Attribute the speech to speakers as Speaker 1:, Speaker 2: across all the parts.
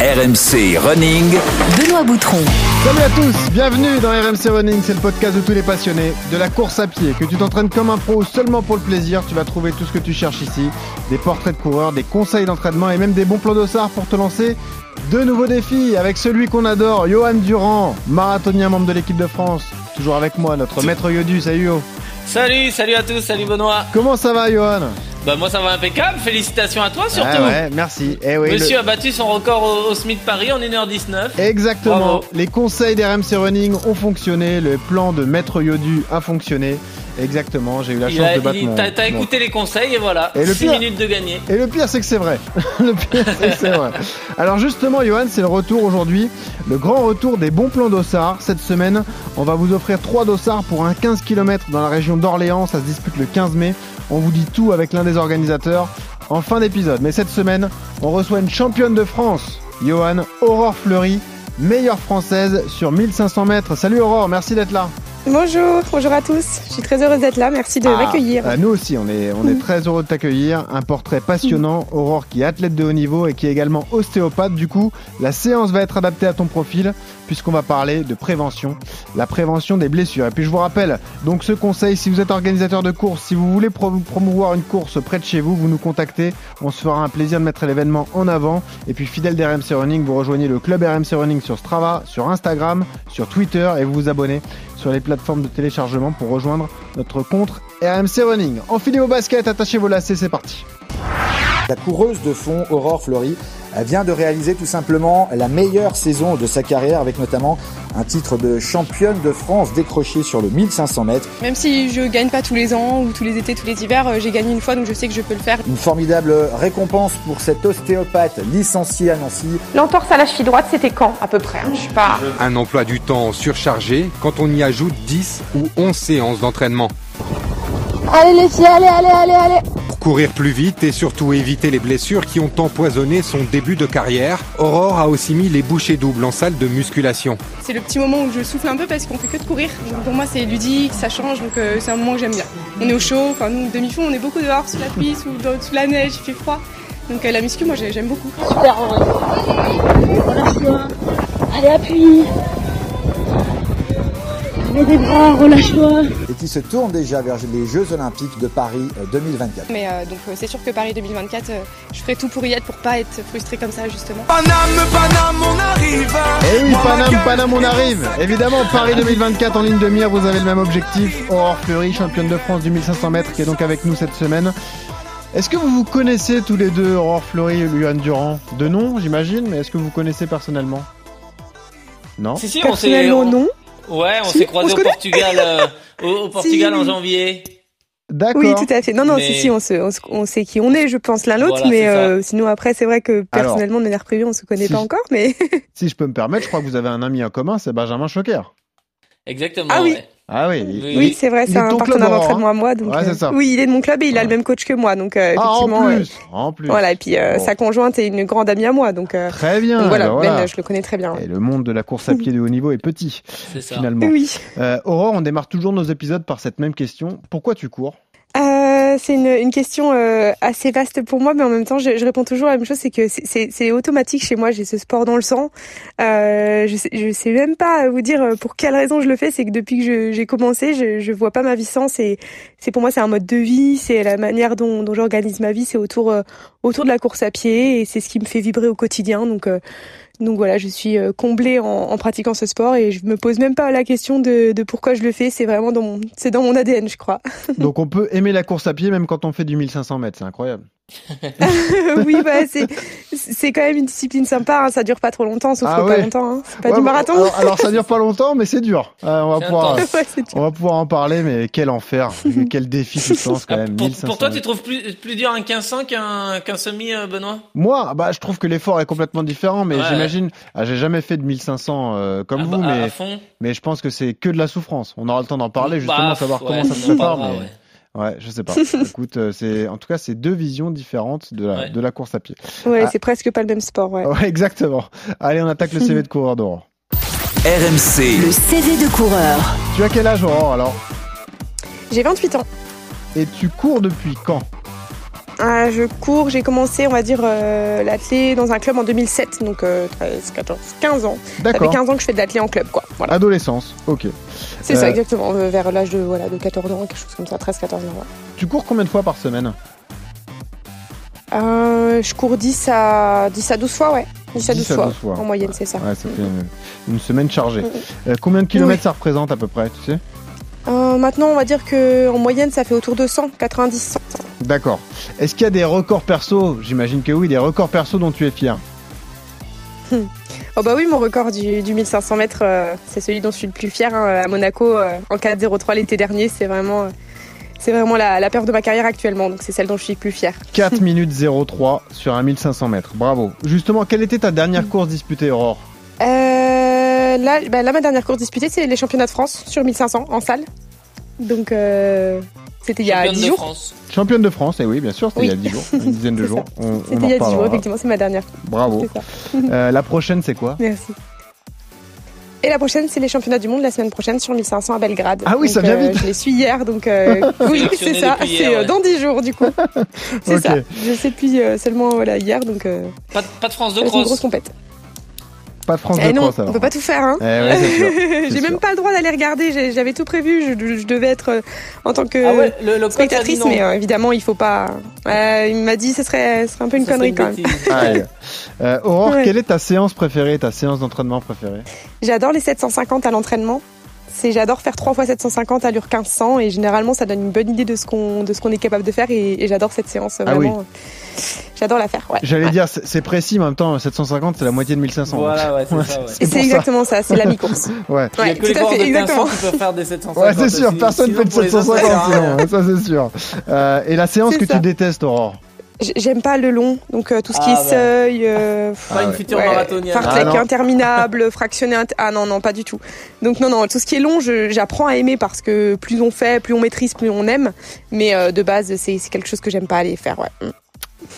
Speaker 1: RMC Running.
Speaker 2: Benoît Boutron.
Speaker 3: Salut à tous, bienvenue dans RMC Running, c'est le podcast de tous les passionnés de la course à pied. Que tu t'entraînes comme un pro ou seulement pour le plaisir, tu vas trouver tout ce que tu cherches ici. Des portraits de coureurs, des conseils d'entraînement et même des bons plans d'ossard pour te lancer de nouveaux défis avec celui qu'on adore, Johan Durand, marathonien membre de l'équipe de France. Toujours avec moi, notre maître Yodu, salut Yo.
Speaker 4: Salut, salut à tous, salut Benoît.
Speaker 3: Comment ça va Johan?
Speaker 4: Bah moi ça va impeccable, félicitations à toi surtout.
Speaker 3: Ah ouais, merci. Eh oui,
Speaker 4: Monsieur
Speaker 3: le-
Speaker 4: a battu son record au, au Smith Paris en 1h19.
Speaker 3: Exactement.
Speaker 4: Bravo.
Speaker 3: Les conseils d'RMC Running ont fonctionné, le plan de maître Yodu a fonctionné. Exactement, j'ai eu la
Speaker 4: Il
Speaker 3: chance
Speaker 4: a-
Speaker 3: de battre mon...
Speaker 4: T'as écouté les conseils et voilà,
Speaker 3: Et le
Speaker 4: 6
Speaker 3: pire-
Speaker 4: minutes de gagné.
Speaker 3: Et le pire, c'est que c'est vrai. le pire, c'est que c'est vrai. Alors justement, Johan, c'est le retour aujourd'hui, le grand retour des bons plans d'Ossard. Cette semaine, on va vous offrir trois dossards pour un 15 km dans la région d'Orléans. Ça se dispute le 15 mai. On vous dit tout avec l'un des organisateurs en fin d'épisode. Mais cette semaine, on reçoit une championne de France, Johan Aurore Fleury, meilleure française sur 1500 mètres. Salut Aurore, merci d'être là.
Speaker 5: Bonjour, bonjour à tous. Je suis très heureuse d'être là. Merci de
Speaker 3: Ah,
Speaker 5: m'accueillir.
Speaker 3: nous aussi, on est, on est très heureux de t'accueillir. Un portrait passionnant. Aurore qui est athlète de haut niveau et qui est également ostéopathe. Du coup, la séance va être adaptée à ton profil puisqu'on va parler de prévention, la prévention des blessures. Et puis je vous rappelle, donc ce conseil, si vous êtes organisateur de course, si vous voulez pro- promouvoir une course près de chez vous, vous nous contactez. On se fera un plaisir de mettre l'événement en avant. Et puis fidèle d'RMC Running, vous rejoignez le club RMC Running sur Strava, sur Instagram, sur Twitter et vous vous abonnez sur les plateformes de téléchargement pour rejoindre notre compte RMC Running. Enfilez vos baskets, attachez vos lacets, c'est parti.
Speaker 6: La coureuse de fond Aurore Fleury vient de réaliser tout simplement la meilleure saison de sa carrière avec notamment un titre de championne de France décroché sur le 1500 mètres.
Speaker 5: Même si je gagne pas tous les ans ou tous les étés, tous les hivers, euh, j'ai gagné une fois donc je sais que je peux le faire.
Speaker 6: Une formidable récompense pour cette ostéopathe licenciée à Nancy.
Speaker 5: L'entorse à la cheville droite, c'était quand à peu près? Hein Je suis pas.
Speaker 7: Un emploi du temps surchargé quand on y ajoute 10 ou 11 séances d'entraînement.
Speaker 8: Allez les filles, allez, allez, allez, allez
Speaker 7: Pour courir plus vite et surtout éviter les blessures qui ont empoisonné son début de carrière, Aurore a aussi mis les bouchées doubles en salle de musculation.
Speaker 5: C'est le petit moment où je souffle un peu parce qu'on fait que de courir. Donc pour moi, c'est ludique, ça change, donc euh, c'est un moment que j'aime bien. On est au chaud, enfin nous, demi-fond, on est beaucoup dehors sous la pluie, sous, dans- sous la neige, il fait froid. Donc euh, la muscu, moi j'ai- j'aime beaucoup.
Speaker 8: Super en vrai. Relâche-toi. Allez, appuie. Mets des bras, relâche-toi.
Speaker 6: et qui se tourne déjà vers les Jeux Olympiques de Paris euh, 2024.
Speaker 5: Mais euh, donc euh, c'est sûr que Paris 2024, euh, je ferai tout pour y être pour pas être frustrée comme ça justement.
Speaker 3: Et oui, Paname, Paname, on arrive Évidemment, Paris 2024 en ligne de mire, vous avez le même objectif. Aurore Fleury, championne de France du 1500 mètres, qui est donc avec nous cette semaine. Est-ce que vous vous connaissez tous les deux, Aurore Fleury et Luan Durand? De nom, j'imagine, mais est-ce que vous connaissez personnellement? Non?
Speaker 4: Si, si, on s'est.
Speaker 5: Personnellement, non.
Speaker 4: Ouais, on
Speaker 5: Si,
Speaker 4: s'est croisés
Speaker 5: se
Speaker 4: au. Portugal, euh, au, au Portugal en janvier.
Speaker 3: D'accord.
Speaker 5: Oui, tout à fait. Non, non,
Speaker 4: Mais-
Speaker 5: si, si, on, se, on, se- on sait qui on est, je pense l'un l'autre,
Speaker 4: Voilà,
Speaker 5: mais euh, sinon après, c'est vrai que
Speaker 3: Alors,
Speaker 5: personnellement, de manière privée, on se connaît
Speaker 3: si-
Speaker 5: pas encore, mais
Speaker 3: Si je peux me permettre, je crois que vous avez un ami en commun, c'est Benjamin Choquer.
Speaker 4: Exactement.
Speaker 5: Ah oui.
Speaker 4: ouais.
Speaker 3: Ah oui,
Speaker 4: Oui,
Speaker 5: oui, c'est vrai, c'est un partenaire d'entraînement à moi, donc
Speaker 3: Ouais, c'est
Speaker 5: euh,
Speaker 3: ça.
Speaker 5: oui, il est de mon club et il a
Speaker 3: Ouais.
Speaker 5: le même coach que moi, donc euh,
Speaker 3: Ah, en
Speaker 5: euh,
Speaker 3: plus, en plus.
Speaker 5: voilà, et puis euh,
Speaker 3: Bon.
Speaker 5: sa conjointe est une grande amie à moi, donc, euh,
Speaker 3: Très bien.
Speaker 5: donc voilà, Ben, je le connais très bien.
Speaker 3: Et le monde de la course à pied de haut niveau est petit,
Speaker 4: C'est ça.
Speaker 3: finalement.
Speaker 5: Oui.
Speaker 3: Euh, Aurore, on démarre toujours nos épisodes par cette même question. Pourquoi tu cours?
Speaker 5: C'est une, question euh, assez vaste pour moi, mais en même temps, je, réponds toujours à la même chose, c'est que c'est- automatique chez moi. J'ai ce sport dans le sang. Euh, je, sais, sais même pas vous dire euh, pour quelle raison je le fais. C'est que depuis que j'ai commencé, je, je vois pas ma vie sans. C'est pour moi c'est un mode de vie, c'est la manière dont, dont j'organise ma vie. C'est autour autour de la course à pied et c'est ce qui me fait vibrer au quotidien. Donc donc voilà, je suis euh, comblée en, pratiquant ce sport et je me pose même pas la question de, de pourquoi je le fais. C'est vraiment dans mon c'est dans mon ADN, je crois.
Speaker 3: Donc on peut aimer la course à pied même quand on fait du 1500 mètres, c'est incroyable.
Speaker 5: oui, bah, c'est, quand même une discipline sympa. Hein. Ça dure pas trop longtemps, sauf
Speaker 3: Ah
Speaker 5: que
Speaker 3: ouais.
Speaker 5: pas longtemps. Hein. C'est pas
Speaker 3: Ouais,
Speaker 5: du
Speaker 3: bon,
Speaker 5: marathon.
Speaker 3: Alors, alors, ça dure pas longtemps, mais c'est dur. Euh, on va pouvoir.
Speaker 5: Ouais,
Speaker 3: on va pouvoir en parler, mais quel enfer, quel défi tu lances quand
Speaker 4: Ah,
Speaker 3: même.
Speaker 4: pour,
Speaker 3: 1500
Speaker 4: pour toi, tu trouves plus, plus dur un 1500 qu'un semi, euh, Benoît?
Speaker 3: Moi, bah, je trouve que l'effort est complètement différent, mais
Speaker 4: Ouais.
Speaker 3: j'imagine, ah, j'ai jamais fait de 1500 euh, comme
Speaker 4: Ah
Speaker 3: vous,
Speaker 4: bah,
Speaker 3: mais je pense que c'est que de la souffrance. On aura le temps d'en parler justement,
Speaker 4: Bah,
Speaker 3: savoir
Speaker 4: ouais,
Speaker 3: comment ça se prépare. mais...
Speaker 4: ouais.
Speaker 3: Je sais pas. Écoute, euh, c'est en tout cas c'est deux visions différentes de la
Speaker 4: Ouais.
Speaker 3: de la course à pied.
Speaker 5: Ouais,
Speaker 3: Ah.
Speaker 5: c'est presque pas le même sport. Ouais.
Speaker 3: Ouais, exactement. Allez, on attaque le CV de coureur d'Aurore.
Speaker 1: RMC,
Speaker 2: Le CV de coureur.
Speaker 3: Tu as quel âge Aurore alors?
Speaker 5: J'ai 28 ans.
Speaker 3: Et tu cours depuis quand?
Speaker 5: Ah, je cours, j'ai commencé, on va dire, euh, l'athlé dans un club en 2007, donc euh, 13, 14, 15 ans. Ça fait
Speaker 3: D'accord.
Speaker 5: 15 ans que je fais de l'athlé en club, quoi. Voilà.
Speaker 3: Adolescence. OK.
Speaker 5: C'est
Speaker 3: Euh,
Speaker 5: ça, exactement, euh, vers l'âge de, voilà, de 14 ans, quelque chose comme ça, 13, 14 ans. ouais.
Speaker 3: Tu cours combien de fois par semaine
Speaker 5: Euh, je cours 10 à, 10 à 12 fois, ouais. 10 à 12,
Speaker 3: 10 à
Speaker 5: fois,
Speaker 3: 12 fois.
Speaker 5: en moyenne, c'est ça.
Speaker 3: Ouais, ça fait une, une semaine chargée.
Speaker 5: Mhm.
Speaker 3: Euh, combien de kilomètres ça représente à peu près, tu sais
Speaker 5: Euh, maintenant, on va dire que en moyenne, ça fait autour de 100, 90, 100.
Speaker 3: D'accord. Est-ce qu'il y a des records perso J'imagine que oui, des records perso dont tu es fier.
Speaker 5: Oh bah oui, mon record du, du 1500 mètres, euh, c'est celui dont je suis le plus fier hein, à Monaco euh, en 4.03 l'été dernier. C'est vraiment, euh, c'est vraiment la, la perte de ma carrière actuellement, donc c'est celle dont je suis le plus fier.
Speaker 3: 4 minutes 03 sur un 1500 mètres. Bravo. Justement, quelle était ta dernière course disputée, Aurore?
Speaker 5: Euh, là, bah là, ma dernière course disputée, c'est les championnats de France sur 1500 en salle. Donc, euh, c'était il y a
Speaker 4: Championne
Speaker 5: 10
Speaker 4: de
Speaker 5: jours.
Speaker 4: France.
Speaker 3: Championne de France, et oui, bien sûr, c'était
Speaker 5: Oui.
Speaker 3: il y a 10 jours, une dizaine de jours.
Speaker 5: C'était il y a 10 jours, effectivement, c'est ma dernière.
Speaker 3: Bravo. Euh, la prochaine, c'est quoi?
Speaker 5: Merci. Et la prochaine, c'est les championnats du monde la semaine prochaine sur 1500 à Belgrade.
Speaker 3: Ah oui, ça vient
Speaker 5: euh,
Speaker 3: vite.
Speaker 5: Je les suis hier, donc euh, oui, c'est ça. C'est euh,
Speaker 4: ouais.
Speaker 5: dans 10 jours du coup. c'est ça. Je sais depuis euh, seulement voilà, hier, donc euh,
Speaker 4: Pas, de- pas de France de
Speaker 5: c'est une grosse compète.
Speaker 3: Pas de France
Speaker 5: Eh non, on peut pas tout faire. Hein.
Speaker 3: Eh ouais.
Speaker 5: J'ai même pas le droit d'aller regarder. J'avais tout prévu. Je, je devais être euh, en tant que
Speaker 4: Ah ouais, le, le
Speaker 5: spectatrice, mais euh, évidemment, il faut pas. Euh, il m'a dit, ce serait, ce serait un peu une
Speaker 4: Ça
Speaker 5: connerie quand même.
Speaker 3: Allez. Euh, Aurore,
Speaker 5: Ouais.
Speaker 3: quelle est ta séance préférée, ta séance d'entraînement préférée?
Speaker 5: J'adore les 750 à l'entraînement. C'est j'adore faire 3 fois 750 à l'heure 1500 et généralement ça donne une bonne idée de ce qu'on de ce qu'on est capable de faire et, et j'adore cette séance
Speaker 3: Ah oui.
Speaker 5: J'adore la faire. Ouais.
Speaker 3: J'allais
Speaker 5: Ouais.
Speaker 3: dire, c'est précis, mais en même temps, 750, c'est la moitié de 1500.
Speaker 4: Voilà, ouais, c'est ça,
Speaker 5: exactement ça, c'est la mi-course.
Speaker 3: Ouais.
Speaker 4: Il y a
Speaker 5: Ouais,
Speaker 4: que
Speaker 5: tout
Speaker 4: les
Speaker 5: à
Speaker 4: coureurs
Speaker 5: fait,
Speaker 4: de 1500
Speaker 5: exactement.
Speaker 4: qui peuvent faire des 750.
Speaker 3: Ouais, c'est sûr, personne fait de
Speaker 4: pour les autres,
Speaker 3: 750
Speaker 4: ça sert à
Speaker 3: sinon, ça c'est sûr. Euh, et la séance que
Speaker 5: ça.
Speaker 3: tu détestes, Aurore
Speaker 5: J'aime pas le long, donc euh, tout ce qui
Speaker 4: Ah,
Speaker 5: est
Speaker 4: bah.
Speaker 5: seuil, euh,
Speaker 4: Pas une
Speaker 3: ouais.
Speaker 4: future
Speaker 5: ouais,
Speaker 4: marathonienne.
Speaker 5: fartlek
Speaker 3: Ah,
Speaker 5: interminable, fractionné. int- Ah non, non, pas du tout. Donc non, non, tout ce qui est long, j'apprends à aimer parce que plus on fait, plus on maîtrise, plus on aime. Mais euh, de base, c'est c'est quelque chose que j'aime pas aller faire. Ouais.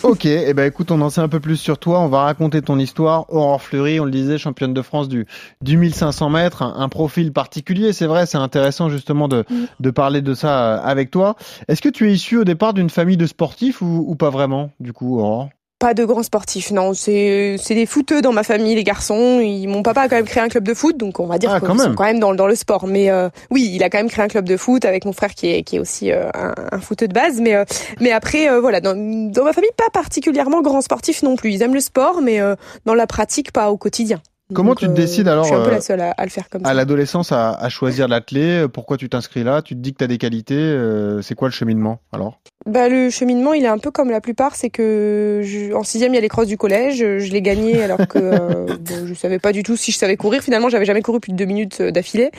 Speaker 3: Ok, et ben écoute, on en sait un peu plus sur toi. On va raconter ton histoire. Aurore Fleury, on le disait, championne de France du, du 1500 mètres, un, un profil particulier, c'est vrai, c'est intéressant justement de,
Speaker 5: Mm.
Speaker 3: de parler de ça euh, avec toi. Est-ce que tu es issu au départ d'une famille de sportifs ou, ou pas vraiment, du coup, Aurore?
Speaker 5: Pas de grands sportifs, non. C'est c'est des footeux dans ma famille, les garçons. Ils, mon papa a quand même créé un club de foot, donc on va dire
Speaker 3: Ah,
Speaker 5: qu'ils
Speaker 3: quand
Speaker 5: sont
Speaker 3: même.
Speaker 5: quand même dans, dans le sport. Mais euh, oui, il a quand même créé un club de foot avec mon frère qui est, qui est aussi euh, un, un footeux de base. Mais, euh, mais après, euh, voilà, dans, dans ma famille, pas particulièrement grands sportifs non plus. Ils aiment le sport, mais euh, dans la pratique, pas au quotidien.
Speaker 3: Comment
Speaker 5: Donc,
Speaker 3: tu te décides, alors,
Speaker 5: Je suis un peu
Speaker 3: euh,
Speaker 5: la seule à, à le faire comme
Speaker 3: À
Speaker 5: ça.
Speaker 3: l'adolescence, à, à choisir l'athlé, pourquoi tu t'inscris là? Tu te dis que tu as des qualités, euh, c'est quoi le cheminement alors?
Speaker 5: Bah, le cheminement, il est un peu comme la plupart, c'est que je, en sixième, il y a les crosses du collège, je l'ai gagné alors que euh, bon, je savais pas du tout si je savais courir. Finalement, j'avais jamais couru plus de deux minutes euh, d'affilée,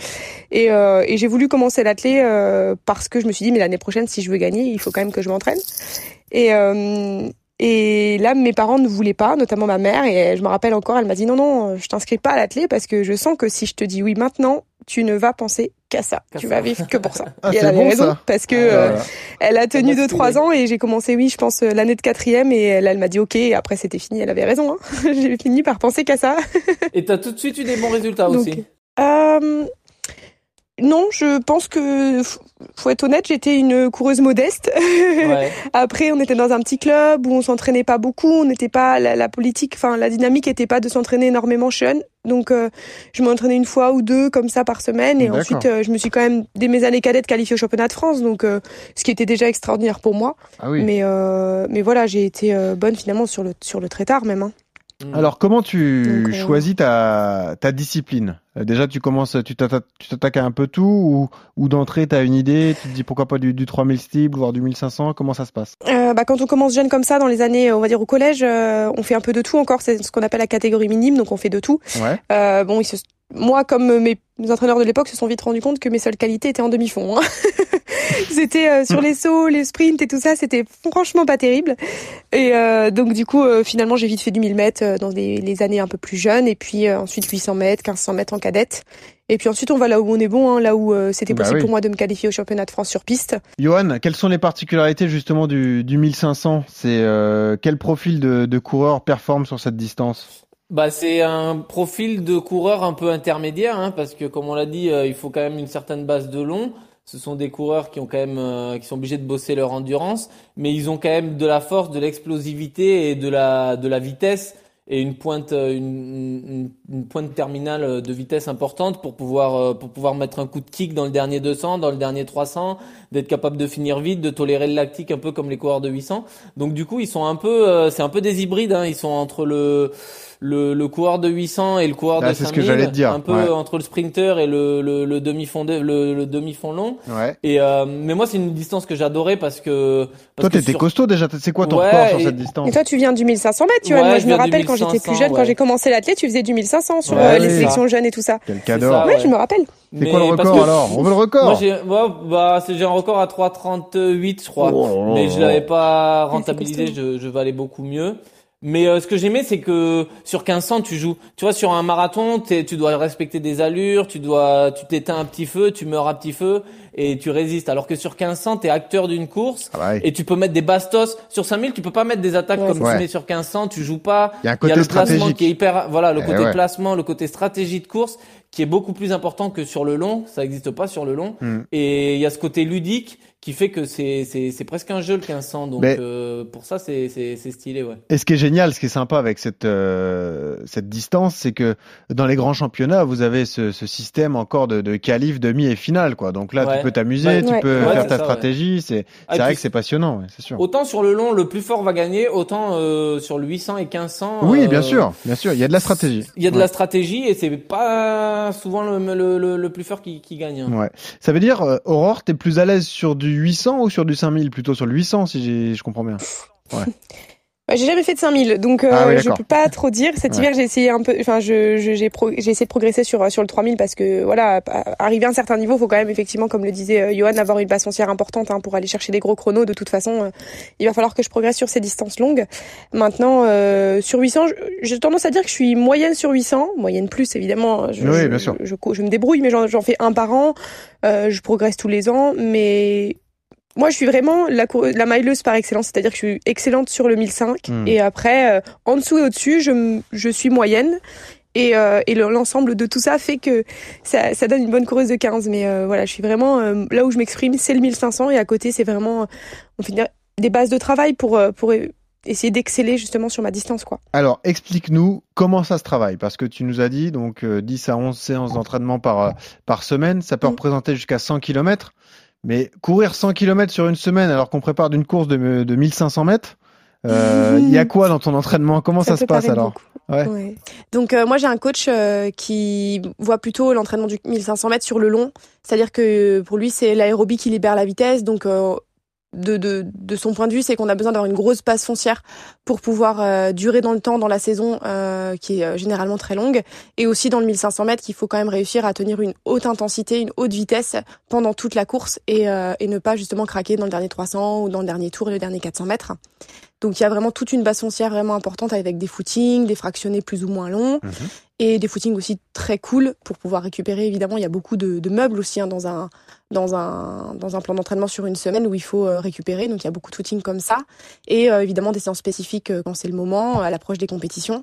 Speaker 5: et, euh, et j'ai voulu commencer l'athlé euh, parce que je me suis dit, mais l'année prochaine, si je veux gagner, il faut quand même que je m'entraîne. Et euh, et là, mes parents ne voulaient pas, notamment ma mère, et je me rappelle encore, elle m'a dit non, non, je t'inscris pas à l'athlé parce que je sens que si je te dis oui maintenant, tu ne vas penser qu'à ça. Tu
Speaker 4: ça.
Speaker 5: vas vivre que pour ça.
Speaker 3: Ah,
Speaker 5: et elle avait
Speaker 3: bon,
Speaker 5: raison
Speaker 3: ça.
Speaker 5: parce que
Speaker 3: Ah,
Speaker 5: euh,
Speaker 3: voilà.
Speaker 5: elle a tenu
Speaker 4: Ça m'a
Speaker 5: 2-3
Speaker 4: saoulé.
Speaker 5: ans et j'ai commencé, oui, je pense, euh, l'année de quatrième et elle, elle m'a dit ok, et après c'était fini, elle avait raison. Hein. j'ai fini par penser qu'à ça.
Speaker 4: Et t'as tout de suite eu des bons résultats
Speaker 5: Donc,
Speaker 4: aussi.
Speaker 5: Euh, non, je pense que, faut être honnête, j'étais une coureuse modeste.
Speaker 4: Ouais.
Speaker 5: Après, on était dans un petit club où on s'entraînait pas beaucoup, on n'était pas la, la politique, enfin la dynamique était pas de s'entraîner énormément jeune. Donc euh, je m'entraînais une fois ou deux comme ça par semaine et ensuite euh, je me suis quand même dès mes années cadettes qualifiée au championnat de France, donc euh, ce qui était déjà extraordinaire pour moi.
Speaker 3: Ah oui.
Speaker 5: Mais euh, mais voilà, j'ai été euh, bonne finalement sur le sur le très tard même. hein.
Speaker 4: Mm.
Speaker 3: Alors, comment tu choisis ta, ta discipline? Euh, Déjà, tu commences, tu t'atta- tu t'attaques à un peu tout ou, ou d'entrée, tu as une idée, tu te dis pourquoi pas du, du 3000 stibles, voire du 1500, comment ça se passe?
Speaker 5: Euh, bah, quand on commence jeune comme ça, dans les années, on va dire au collège, euh, on fait un peu de tout encore. C'est ce qu'on appelle la catégorie minime, donc on fait de tout.
Speaker 3: Ouais.
Speaker 5: Euh, bon, ils se- moi, comme mes entraîneurs de l'époque se sont vite rendus compte que mes seules qualités étaient en demi-fond. hein. c'était euh, sur les sauts, les sprints et tout ça, c'était franchement pas terrible. Et euh, donc du coup, euh, finalement, j'ai vite fait du 1000 mètres euh, dans des, les années un peu plus jeunes, et puis euh, ensuite 800 mètres, 1500 mètres en cadette. Et puis ensuite, on va là où on est bon, hein, là où euh, c'était
Speaker 3: Bah
Speaker 5: possible
Speaker 3: oui.
Speaker 5: pour moi de me qualifier au championnat de France sur piste.
Speaker 3: Johan, quelles sont les particularités justement du, du 1500 C'est euh, quel profil de, de coureur performe sur cette distance?
Speaker 4: Bah, c'est un profil de coureur un peu intermédiaire, hein, parce que comme on l'a dit, euh, il faut quand même une certaine base de long. Ce sont des coureurs qui ont quand même, euh, qui sont obligés de bosser leur endurance, mais ils ont quand même de la force, de l'explosivité et de la, de la vitesse et une pointe, euh, une, une, une pointe terminale de vitesse importante pour pouvoir, euh, pour pouvoir mettre un coup de kick dans le dernier 200, dans le dernier 300, d'être capable de finir vite, de tolérer le lactique un peu comme les coureurs de 800. Donc du coup, ils sont un peu, euh, c'est un peu des hybrides. Hein. Ils sont entre le le, le coureur de 800 et le coureur
Speaker 3: Ah,
Speaker 4: de
Speaker 3: c'est ce
Speaker 4: 5000,
Speaker 3: que j'allais te dire,
Speaker 4: un peu
Speaker 3: ouais.
Speaker 4: entre le sprinter et le, le, le demi fond le, le demi fond long.
Speaker 3: Ouais.
Speaker 4: Et euh, mais moi, c'est une distance que j'adorais parce que parce
Speaker 3: Toi,
Speaker 4: que
Speaker 3: t'étais
Speaker 4: sur-
Speaker 3: costaud déjà. C'est quoi ton
Speaker 4: Ouais,
Speaker 3: record sur
Speaker 4: et-
Speaker 3: cette distance
Speaker 5: Et toi, tu viens du 1500 mètres, tu
Speaker 4: Ouais,
Speaker 5: vois. Moi,
Speaker 4: je
Speaker 5: je me rappelle quand j'étais plus
Speaker 4: 1500,
Speaker 5: jeune, quand j'ai commencé l'athlète, tu faisais du 1500 sur
Speaker 3: Ouais,
Speaker 5: euh,
Speaker 3: oui,
Speaker 5: les
Speaker 3: ça.
Speaker 5: sélections jeunes et tout ça.
Speaker 3: Quel cadeau
Speaker 4: ça,
Speaker 5: Ouais,
Speaker 4: ouais.
Speaker 5: je me rappelle.
Speaker 3: C'est quoi le record alors On veut le record
Speaker 4: Moi, j'ai, ouais, bah, j'ai un record à 3,38, je crois.
Speaker 3: Oh là là
Speaker 4: mais je
Speaker 3: là.
Speaker 4: l'avais pas rentabilisé, je, je valais beaucoup mieux. Mais euh, ce que j'aimais, c'est que sur 1500, tu joues. Tu vois, sur un marathon, t'es- tu dois respecter des allures, tu dois, tu t'éteins un petit feu, tu meurs à petit feu et tu résistes. Alors que sur 1500, t'es acteur d'une course
Speaker 3: Ah ouais.
Speaker 4: et tu peux mettre des bastos. Sur 5000, tu peux pas mettre des attaques
Speaker 5: Ouais,
Speaker 4: comme tu mets sur 1500. Tu joues pas.
Speaker 3: Il y a un
Speaker 4: Il y
Speaker 3: côté
Speaker 4: a le placement qui est hyper, voilà, le
Speaker 3: Eh
Speaker 4: côté
Speaker 3: ouais.
Speaker 4: placement, le côté stratégie de course qui est beaucoup plus important que sur le long. Ça n'existe pas sur le long.
Speaker 3: Hmm.
Speaker 4: Et il y a ce côté ludique qui fait que c'est, c'est, c'est presque un jeu le 1500. Donc,
Speaker 3: Mais-
Speaker 4: euh, pour ça, c'est, stylé, ouais.
Speaker 3: Et ce qui est génial, ce qui est sympa avec cette euh, cette distance, c'est que dans les grands championnats, vous avez ce, ce système encore de, de qualif, demi et finale, quoi. Donc là,
Speaker 4: Ouais.
Speaker 3: tu peux t'amuser,
Speaker 4: Ouais.
Speaker 3: tu
Speaker 5: Ouais.
Speaker 3: peux
Speaker 4: Ouais,
Speaker 3: faire ta
Speaker 4: ça, ouais.
Speaker 3: stratégie. C'est
Speaker 4: Ah,
Speaker 3: vrai
Speaker 4: puis,
Speaker 3: que c'est passionnant, ouais, c'est sûr.
Speaker 4: Autant sur le long, le plus fort va gagner, autant euh, sur le 800 et 1500.
Speaker 3: Oui,
Speaker 4: euh,
Speaker 3: bien sûr, bien sûr. Il y a de la stratégie.
Speaker 4: Il y a de
Speaker 3: Ouais.
Speaker 4: la stratégie et c'est pas souvent le, le, le, le plus fort qui, qui gagne. hein.
Speaker 3: Ouais. Ça veut dire, euh, Aurore, t'es plus à l'aise sur du 800 ou sur du 5000 Plutôt sur le 800, si je comprends bien.
Speaker 5: Bah, j'ai jamais fait de 5000, donc euh,
Speaker 3: Ah oui,
Speaker 5: je peux pas trop dire. Cet
Speaker 3: Ouais.
Speaker 5: hiver, j'ai essayé un peu, enfin, je, je- j'ai, pro- j'ai essayé de progresser sur sur le 3000 parce que voilà, arriver à un certain niveau, faut quand même effectivement, comme le disait euh, Johan, avoir une base foncière importante hein, pour aller chercher des gros chronos. De toute façon, euh, il va falloir que je progresse sur ces distances longues. Maintenant, euh, sur 800, je- j'ai tendance à dire que je suis moyenne sur 800, moyenne plus évidemment. Je,
Speaker 3: Oui, bien sûr.
Speaker 5: Je, je, je me débrouille, mais j'en, j'en fais un par an. Euh, je progresse tous les ans, mais moi, je suis vraiment la, la mileuse par excellence, c'est-à-dire que je suis excellente sur le 1005
Speaker 3: Hmm.
Speaker 5: et après, euh, en dessous et au-dessus, je, je suis moyenne. Et, euh, et le- l'ensemble de tout ça fait que ça, ça donne une bonne coureuse de 15. Mais euh, voilà, je suis vraiment là où je m'exprime, c'est le 1500 et à côté, c'est vraiment on fait des bases de travail pour pour essayer d'exceller justement sur ma distance, quoi.
Speaker 3: Alors, explique-nous comment ça se travaille, parce que tu nous as dit donc euh, 10 à 11 séances d'entraînement par par semaine, ça peut
Speaker 5: Mm.
Speaker 3: représenter jusqu'à 100 km. Mais courir 100 km sur une semaine alors qu'on prépare d'une course de, de 1500 mètres, euh, il y a quoi dans ton entraînement? Comment ça, se passe alors?
Speaker 5: beaucoup.
Speaker 3: Ouais.
Speaker 5: Ouais. Donc euh, moi j'ai un coach euh, qui voit plutôt l'entraînement du 1500 mètres sur le long, c'est-à-dire que pour lui c'est l'aérobie qui libère la vitesse, donc euh, de, de, de son point de vue c'est qu'on a besoin d'avoir une grosse base foncière pour pouvoir euh, durer dans le temps dans la saison euh, qui est euh, généralement très longue, et aussi dans le 1500 mètres qu'il faut quand même réussir à tenir une haute intensité, une haute vitesse pendant toute la course et, euh, et ne pas justement craquer dans le dernier 300 ou dans le dernier tour et le dernier 400 mètres. Donc il y a vraiment toute une base foncière vraiment importante avec des footings, des fractionnés plus ou moins longs
Speaker 3: Mhm.
Speaker 5: et des footings aussi très cool pour pouvoir récupérer. Évidemment, il y a beaucoup de, de meubles aussi hein, dans un dans un dans un plan d'entraînement sur une semaine où il faut euh, récupérer. Donc il y a beaucoup de footings comme ça et euh, évidemment des séances spécifiques euh, quand c'est le moment, à l'approche des compétitions.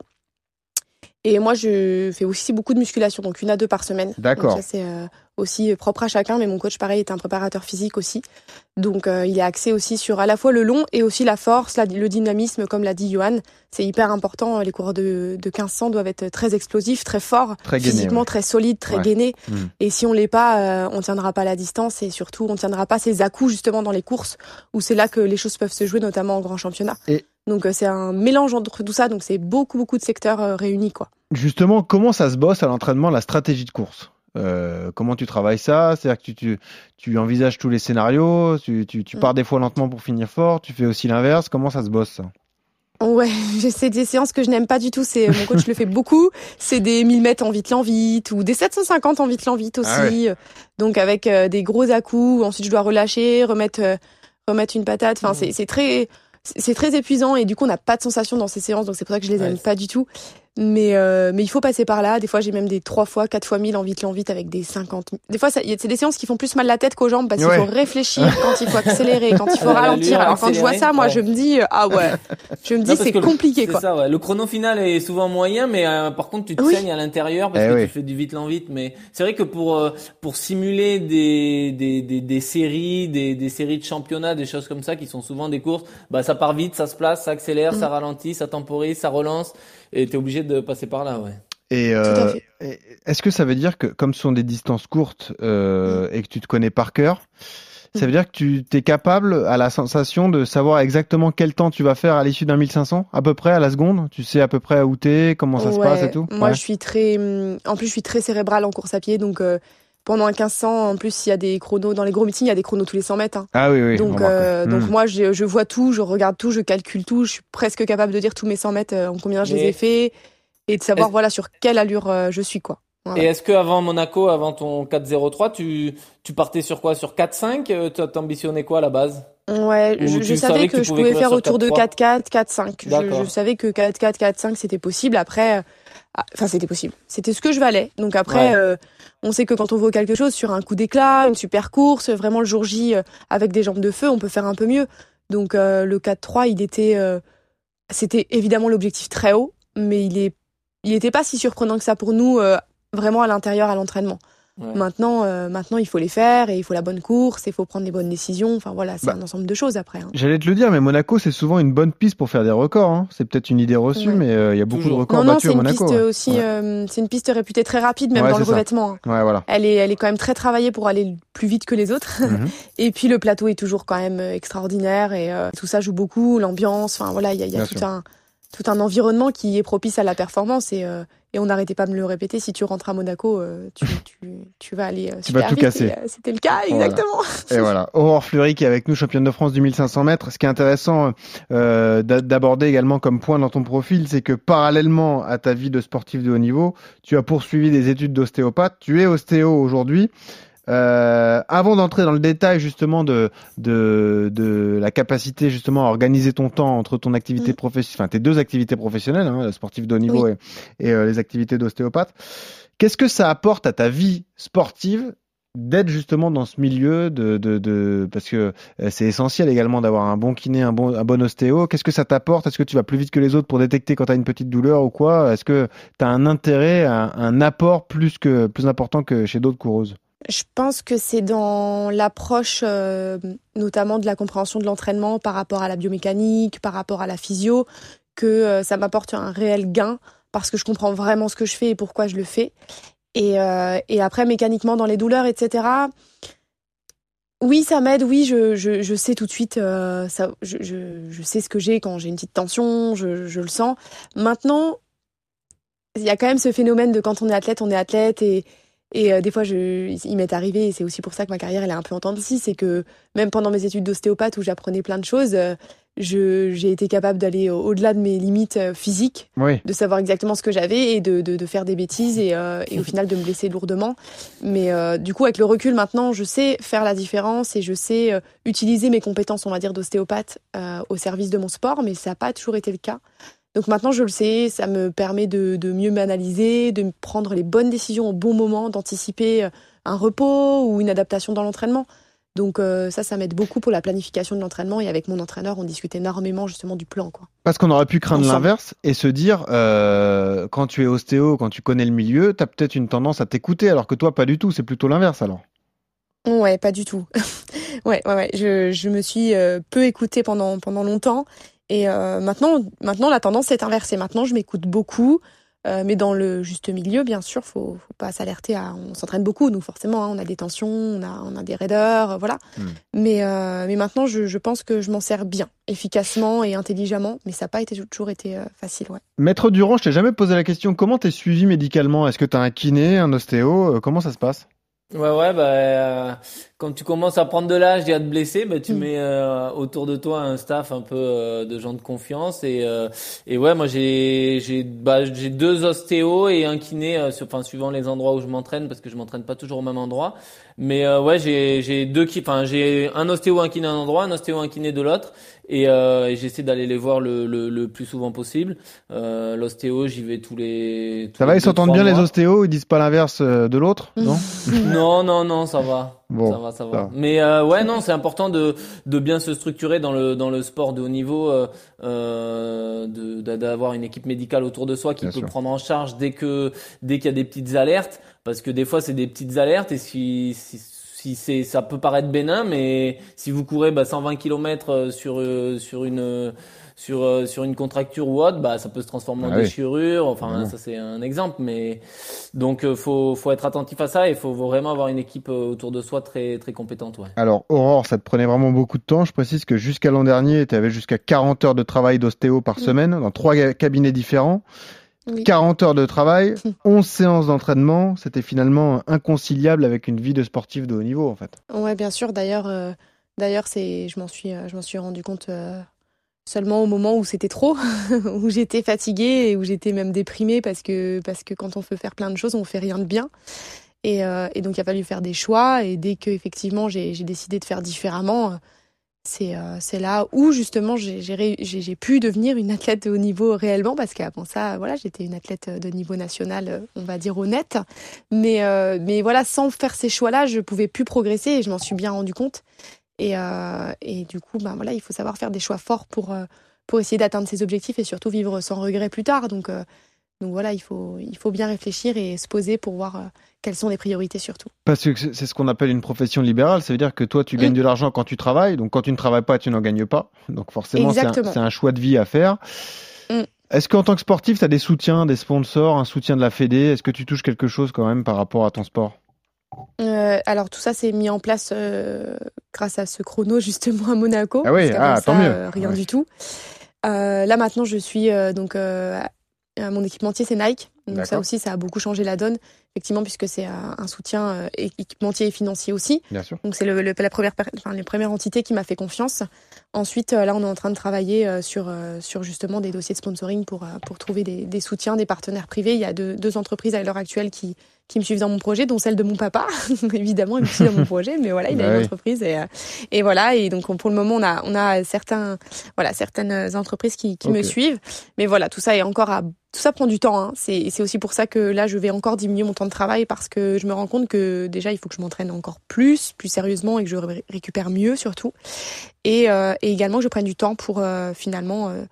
Speaker 5: Et moi, je fais aussi beaucoup de musculation, donc une à deux par semaine.
Speaker 3: D'accord.
Speaker 5: Donc ça, c'est euh, aussi propre à chacun, mais mon coach, pareil, est un préparateur physique aussi. Donc, euh, il est axé aussi sur à la fois le long et aussi la force, la- le dynamisme, comme l'a dit Johan. C'est hyper important. Les coureurs de, de 1500 doivent être très explosifs, très forts,
Speaker 3: Très gainé,
Speaker 5: physiquement
Speaker 3: ouais.
Speaker 5: très solides, très
Speaker 3: Ouais.
Speaker 5: gainés.
Speaker 3: Mm.
Speaker 5: Et si on l'est pas, euh, on tiendra pas la distance et surtout, on tiendra pas ses à-coups justement dans les courses où c'est là que les choses peuvent se jouer, notamment en grand championnat.
Speaker 3: Et
Speaker 5: Donc c'est un mélange entre tout ça, donc c'est beaucoup beaucoup de secteurs réunis quoi.
Speaker 3: Justement, comment ça se bosse à l'entraînement la stratégie de course? Euh, comment tu travailles ça? C'est-à-dire que tu, tu, tu, envisages tous les scénarios, tu, tu, tu, pars des fois lentement pour finir fort, tu fais aussi l'inverse. Comment ça se bosse ça?
Speaker 5: Ouais, c'est des séances que je n'aime pas du tout. C'est mon coach le fait beaucoup. C'est des 1000 mètres en vite lent vite ou des 750 en vite lent vite ah aussi. Donc avec euh, des gros à coups. Ensuite je dois relâcher, remettre euh, remettre une patate. Enfin mmh. c'est très c'est très épuisant et du coup on n'a pas de sensation dans ces séances. Donc c'est pour ça que je les aime pas du tout. Mais, euh, mais il faut passer par là. Des fois, j'ai même des 3 fois, 4 fois 1000 en vite, en vite avec des 50 Des fois, c'est des séances qui font plus mal la tête qu'aux jambes parce qu'il faut réfléchir quand il faut accélérer, quand il faut ralentir. Alors, quand je vois ça, moi, je me dis, euh, ah ouais, je me dis, c'est compliqué, quoi.
Speaker 4: Ça, ouais. Le chrono final est souvent moyen, mais euh, par contre, tu te saignes à l'intérieur parce eh que tu fais du vite, lent, vite. Mais c'est vrai que pour, pour simuler des, des, des, des séries, des, des séries de championnats, des choses comme ça qui sont souvent des courses, bah, ça part vite, ça se place, ça accélère, ça mm. ralentit, ça temporise, ça relance et tu es obligé de passer par là, ouais.
Speaker 3: Et euh, est-ce que ça veut dire que comme ce sont des distances courtes euh, mm. et que tu te connais par cœur, ça veut dire que tu es capable à la sensation de savoir exactement quel temps tu vas faire à l'issue d'un 1500 à peu près à la seconde? Tu sais à peu près où t'es, comment ça se passe et tout?
Speaker 5: Moi je suis très en plus je suis très cérébral en course à pied donc euh, pendant un 1500 en plus il y a des chronos dans les gros meetings il y a des chronos tous les 100 mètres hein.
Speaker 3: ah oui oui
Speaker 5: donc euh, donc hmm. moi je, je, vois tout je regarde tout je calcule tout je suis presque capable de dire tous mes 100 mètres euh, en combien je les ai fait et de savoir voilà sur quelle allure euh, je suis quoi
Speaker 4: et est-ce que avant Monaco avant ton 4-0-3 tu tu partais sur quoi? Sur 4-5 tu ambitionnais quoi à la base?
Speaker 5: Ouais, je, savais que, je pouvais faire autour de 4-4, 4-5. Je, je, savais que 4-4, 4-5 c'était possible. Après, ah, enfin c'était possible. C'était ce que je valais. Donc après, euh, on sait que quand on vaut quelque chose sur un coup d'éclat, une super course, vraiment le jour J euh, avec des jambes de feu, on peut faire un peu mieux. Donc euh, le 4-3, il était, c'était évidemment l'objectif très haut, mais il il était pas si surprenant que ça pour nous vraiment à l'intérieur à l'entraînement. Maintenant, euh, maintenant, il faut les faire et il faut la bonne course, il faut prendre les bonnes décisions. Enfin voilà, c'est bah, un ensemble de choses après. Hein.
Speaker 3: J'allais te le dire, mais Monaco, c'est souvent une bonne piste pour faire des records. Hein. C'est peut-être une idée reçue, mais euh, il y a beaucoup de records
Speaker 5: non,
Speaker 3: battus
Speaker 5: à
Speaker 3: Monaco.
Speaker 5: Piste aussi, euh, c'est une piste réputée très rapide, même dans le revêtement.
Speaker 3: Hein. Ouais, voilà.
Speaker 5: Elle est, elle est quand même très travaillée pour aller plus vite que les autres. Mhm. et puis le plateau est toujours quand même extraordinaire et tout ça joue beaucoup, l'ambiance. Enfin voilà, il y a, y a tout un tout un environnement qui est propice à la performance et et on n'arrêtait pas de me le répéter, si tu rentres à Monaco, euh, tu, tu, tu, vas aller
Speaker 3: euh, tu vas tout casser.
Speaker 5: Euh, c'était le cas, exactement.
Speaker 3: Et voilà. Aurore Fleury qui est avec nous, championne de France du 1500 mètres. Ce qui est intéressant euh, d'aborder également comme point dans ton profil, c'est que parallèlement à ta vie de sportif de haut niveau, tu as poursuivi des études d'ostéopathe. Tu es ostéo aujourd'hui. Euh, avant d'entrer dans le détail justement de, de, de la capacité justement à organiser ton temps entre ton activité mm. professionnelle, enfin tes deux activités professionnelles, hein, le sportif de haut niveau et, et euh, les activités d'ostéopathe, qu'est-ce que ça apporte à ta vie sportive d'être justement dans ce milieu de, de, de parce que euh, c'est essentiel également d'avoir un bon kiné, un bon, un bon ostéo. Qu'est-ce que ça t'apporte? Est-ce que tu vas plus vite que les autres pour détecter quand tu as une petite douleur ou quoi? Est-ce que tu as un intérêt, un, un, apport plus que plus important que chez d'autres coureuses?
Speaker 5: Je pense que c'est dans l'approche euh, notamment de la compréhension de l'entraînement par rapport à la biomécanique, par rapport à la physio, que euh, ça m'apporte un réel gain parce que je comprends vraiment ce que je fais et pourquoi je le fais. Et, euh, après, mécaniquement, dans les douleurs, etc., oui, ça m'aide, oui, je, sais tout de suite, je, je, sais ce que j'ai quand j'ai une petite tension, je, je le sens. Maintenant, il y a quand même ce phénomène de quand on est athlète, on est athlète et, et euh, des fois, je, il m'est arrivé, et c'est aussi pour ça que ma carrière elle est un peu en temps c'est que même pendant mes études d'ostéopathe où j'apprenais plein de choses, euh, j'ai été capable d'aller au-delà de mes limites euh, physiques, de savoir exactement ce que j'avais et de, de, de, faire des bêtises et, et, au final de me blesser lourdement. Mais du coup, avec le recul maintenant, je sais faire la différence et je sais utiliser mes compétences, on va dire, d'ostéopathe au service de mon sport, mais ça n'a pas toujours été le cas. Donc maintenant, je le sais, ça me permet de, de mieux m'analyser, de prendre les bonnes décisions au bon moment, d'anticiper euh, un repos ou une adaptation dans l'entraînement. Donc euh, ça, ça m'aide beaucoup pour la planification de l'entraînement. Et avec mon entraîneur, on discute énormément justement du plan. Quoi.
Speaker 3: Parce qu'on aurait pu craindre l'inverse et se dire, euh, quand tu es ostéo, quand tu connais le milieu, tu as peut-être une tendance à t'écouter, alors que toi, pas du tout. C'est plutôt l'inverse alors.
Speaker 5: Ouais, pas du tout. ouais, ouais, ouais. Je, je me suis peu écoutée pendant, pendant longtemps. Et euh, maintenant, maintenant, la tendance est inversée. Maintenant, je m'écoute beaucoup. Euh, mais dans le juste milieu, bien sûr, faut, faut pas s'alerter à. On s'entraîne beaucoup, donc forcément, hein, on a des tensions, on a, on a des raideurs, voilà.
Speaker 3: Hmm.
Speaker 5: Mais, euh, mais maintenant, je, je pense que je m'en sers bien, efficacement et intelligemment. Mais ça n'a pas été, toujours été euh, facile, ouais.
Speaker 3: Maître Durand, je t'ai jamais posé la question, comment t'es suivi médicalement? Est-ce que t'as un kiné, un ostéo? Euh, Comment ça se passe?
Speaker 4: Ouais, ouais, bah, euh, quand tu commences à prendre de l'âge et à te blesser, bah, tu
Speaker 5: Mm.
Speaker 4: mets euh, autour de toi un staff un peu euh, de gens de confiance et euh, et ouais, moi j'ai j'ai bah j'ai deux ostéos et un kiné, euh, sur- enfin suivant les endroits où je m'entraîne parce que je m'entraîne pas toujours au même endroit. Mais euh, ouais, j'ai j'ai deux qui, enfin j'ai un ostéo, un kiné à un endroit, un ostéo, un kiné de l'autre et, euh, et j'essaie d'aller les voir le, le le plus souvent possible. Euh, L'ostéo, j'y vais tous les. tous
Speaker 3: Ça va,
Speaker 4: les
Speaker 3: ils s'entendent bien les ostéos, ils disent pas l'inverse euh, de l'autre, non?
Speaker 4: Non, non, non, ça va.
Speaker 3: Bon,
Speaker 4: ça va, ça va.
Speaker 3: ça.
Speaker 4: Mais euh, ouais, non, c'est important de de bien se structurer dans le dans le sport de haut niveau, euh, euh, d'avoir une équipe médicale autour de soi qui
Speaker 3: Bien
Speaker 4: peut
Speaker 3: sûr.
Speaker 4: prendre en charge dès que dès qu'il y a des petites alertes, parce que des fois c'est des petites alertes et si si si c'est ça peut paraître bénin, mais si vous courez bah, 120 km sur euh, sur une sur euh, sur une contracture ou autre, bah ça peut se transformer en
Speaker 3: Ah oui.
Speaker 4: déchirure. Enfin, ça c'est un exemple, mais donc euh, faut faut être attentif à ça et faut vraiment avoir une équipe euh, autour de soi très très compétente, ouais.
Speaker 3: Alors, Aurore, ça te prenait vraiment beaucoup de temps. Je précise que jusqu'à l'an dernier, tu avais jusqu'à 40 heures de travail d'ostéo par semaine dans trois cabinets différents.
Speaker 5: Oui.
Speaker 3: 40 heures de travail,
Speaker 5: Mm.
Speaker 3: 11 séances d'entraînement. C'était finalement inconciliable avec une vie de sportif de haut niveau, en fait.
Speaker 5: Ouais, bien sûr. D'ailleurs, euh, d'ailleurs, c'est, je m'en suis, euh, je m'en suis rendu compte euh, seulement au moment où c'était trop, où j'étais fatiguée et où j'étais même déprimée parce que, parce que quand on veut faire plein de choses, on fait rien de bien. Et, euh, et donc, il a fallu faire des choix. Et dès que effectivement, j'ai, j'ai décidé de faire différemment, c'est, euh, c'est là où justement j'ai, pu devenir une athlète de niveau réellement parce qu'avant ça, voilà, j'étais une athlète de niveau national, euh, on va dire honnête. Mais, euh, mais voilà, sans faire ces choix-là, je pouvais plus progresser et je m'en suis bien rendu compte. Et, euh, et du coup, ben voilà, il faut savoir faire des choix forts pour, euh, pour essayer d'atteindre ses objectifs et surtout vivre sans regret plus tard. Donc, euh, donc voilà, il faut, il faut bien réfléchir et se poser pour voir euh, quelles sont les priorités surtout.
Speaker 3: Parce que c'est ce qu'on appelle une profession libérale. Ça veut dire que toi, tu
Speaker 5: Mm.
Speaker 3: gagnes de l'argent quand tu travailles. Donc, quand tu ne travailles pas, tu n'en gagnes pas. Donc, forcément, c'est un, un choix de vie à faire.
Speaker 5: Mm.
Speaker 3: Est-ce qu'en tant que sportif, tu as des soutiens, des sponsors, un soutien de la Fédé? Est-ce que tu touches quelque chose quand même par rapport à ton sport?
Speaker 5: Euh, alors tout ça s'est mis en place euh, grâce à ce chrono justement à Monaco.
Speaker 3: Ah oui,
Speaker 5: parce
Speaker 3: ah,
Speaker 5: ça,
Speaker 3: tant mieux.
Speaker 5: euh, rien
Speaker 3: Ouais.
Speaker 5: du tout. Là maintenant je suis donc mon équipementier c'est Nike. Donc ça aussi ça a beaucoup changé la donne effectivement puisque c'est un, soutien euh, équipementier et financier aussi.
Speaker 3: Bien sûr.
Speaker 5: Donc c'est le, le- la première enfin, les premières entités qui m'a fait confiance. Ensuite euh, là on est en train de travailler euh, sur euh, sur justement des dossiers de sponsoring pour euh, pour trouver des, des soutiens des partenaires privés. Il y a deux, deux entreprises à l'heure actuelle qui qui me suivent dans mon projet, dont celle de mon papa. Évidemment, il me suit dans mon projet, mais voilà, il a
Speaker 3: Bah
Speaker 5: une
Speaker 3: oui.
Speaker 5: entreprise et, euh, et voilà. Et donc, on- pour le moment, on a, on a certains, voilà, certaines entreprises qui, qui me suivent. Mais voilà, tout ça est encore à, tout ça prend du temps. Hein. C'est, aussi pour ça que là, je vais encore diminuer mon temps de travail parce que je me rends compte que déjà, il faut que je m'entraîne encore plus, plus sérieusement et que je ré- récupère mieux surtout. Et, euh, et également je prenne du temps pour euh, finalement. euh,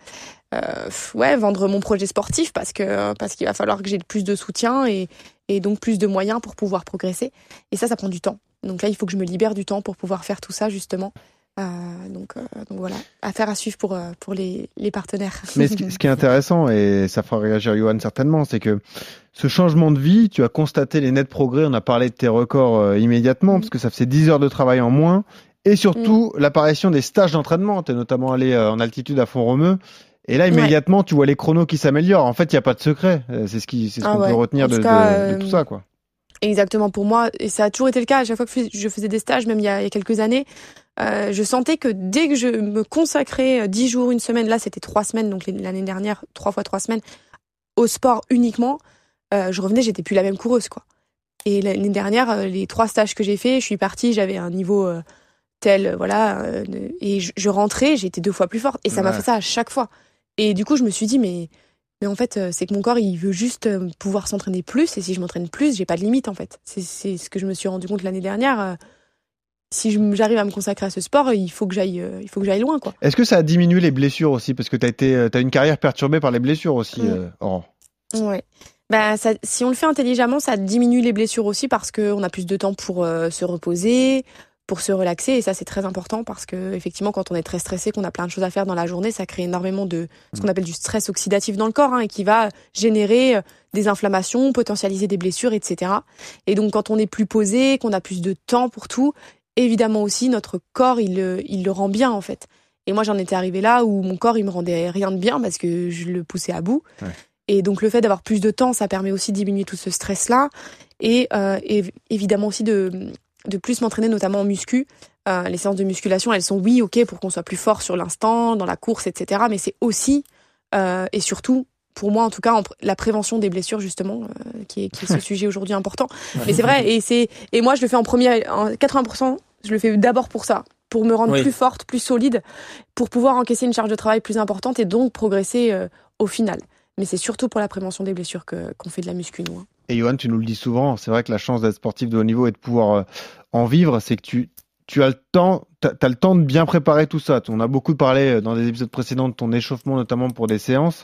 Speaker 5: euh, ouais, vendre mon projet sportif parce que parce qu'il va falloir que j'ai plus de soutien et, et donc plus de moyens pour pouvoir progresser. Et ça, ça prend du temps. Donc là, il faut que je me libère du temps pour pouvoir faire tout ça justement. Euh, donc, euh, donc voilà, affaire à suivre pour euh, pour les, les partenaires.
Speaker 3: Mais ce qui, ce qui est intéressant, et ça fera réagir Johan certainement, c'est que ce changement de vie, tu as constaté les nets progrès, on a parlé de tes records immédiatement,
Speaker 5: Mhm.
Speaker 3: parce que ça faisait 10 heures de travail en moins, et surtout l'apparition des stages d'entraînement. Tu es notamment allé en altitude à Font-Romeu, et là immédiatement tu vois les chronos qui s'améliorent. En fait, il n'y a pas de secret, c'est ce
Speaker 5: Ah
Speaker 3: qu'on
Speaker 5: ouais.
Speaker 3: peut retenir
Speaker 5: En
Speaker 3: de,
Speaker 5: tout cas,
Speaker 3: de- de tout ça. quoi.
Speaker 5: Exactement pour moi, et ça a toujours été le cas. À chaque fois que je fais- je faisais des stages, même il y a, il y a quelques années, euh, je sentais que dès que je me consacrais euh, 10 jours, une semaine, là c'était trois semaines, donc l'année dernière, trois fois trois semaines, au sport uniquement, euh, je revenais, j'étais plus la même coureuse, quoi. Et l'année dernière, les trois stages que j'ai fait, je suis partie, j'avais un niveau euh, tel, voilà, et je, je rentrais, j'étais deux fois plus forte, et ça m'a fait ça à chaque fois. Et du coup, je me suis dit, mais mais en fait, c'est que mon corps, il veut juste pouvoir s'entraîner plus. Et si je m'entraîne plus, j'ai pas de limite, en fait. C'est c'est ce que je me suis rendu compte l'année dernière. Si j'arrive à me consacrer à ce sport, il faut que j'aille, euh, il faut que j'aille loin, quoi.
Speaker 3: Est-ce que ça a diminué les blessures aussi? Parce que tu as, été, euh, t'as une carrière perturbée par les blessures aussi,
Speaker 5: Mm.
Speaker 3: euh, Aurore.
Speaker 5: Ouais. Bah, ça, si on le fait intelligemment, ça diminue les blessures aussi parce qu'on a plus de temps pour euh, se reposer, pour se relaxer. Et ça, c'est très important parce que, effectivement, quand on est très stressé, qu'on a plein de choses à faire dans la journée, ça crée énormément de ce qu'on appelle du stress oxydatif dans le corps hein, et qui va générer des inflammations, potentialiser des blessures, etc. Et donc, quand on est plus posé, qu'on a plus de temps pour tout, évidemment aussi, notre corps, il, le- il le rend bien, en fait. Et moi, j'en étais arrivée là où mon corps, il me rendait rien de bien parce que je le poussais à bout.
Speaker 3: Ouais.
Speaker 5: Et donc, le fait d'avoir plus de temps, ça permet aussi de diminuer tout ce stress-là. Et, euh, et évidemment aussi de, de plus m'entraîner, notamment en muscu. Euh, les séances de musculation, elles sont, oui, ok, pour qu'on soit plus fort sur l'instant, dans la course, etc. Mais c'est aussi, euh, et surtout, pour moi en tout cas, en pr- la prévention des blessures, justement, euh, qui, est, qui est ce sujet aujourd'hui important. Mais c'est vrai, et, c'est, et moi, je le fais en premier, en 80%, je le fais d'abord pour ça, pour me rendre
Speaker 4: Oui.
Speaker 5: plus forte, plus solide, pour pouvoir encaisser une charge de travail plus importante et donc progresser euh, au final. Mais c'est surtout pour la prévention des blessures que, qu'on fait de la muscu, nous. hein.
Speaker 3: Et Johan, tu nous le dis souvent, c'est vrai que la chance d'être sportif de haut niveau et de pouvoir euh, en vivre, c'est que tu, tu as le temps, t'as, t'as le temps de bien préparer tout ça. On a beaucoup parlé euh, dans des épisodes précédents de ton échauffement, notamment pour des séances.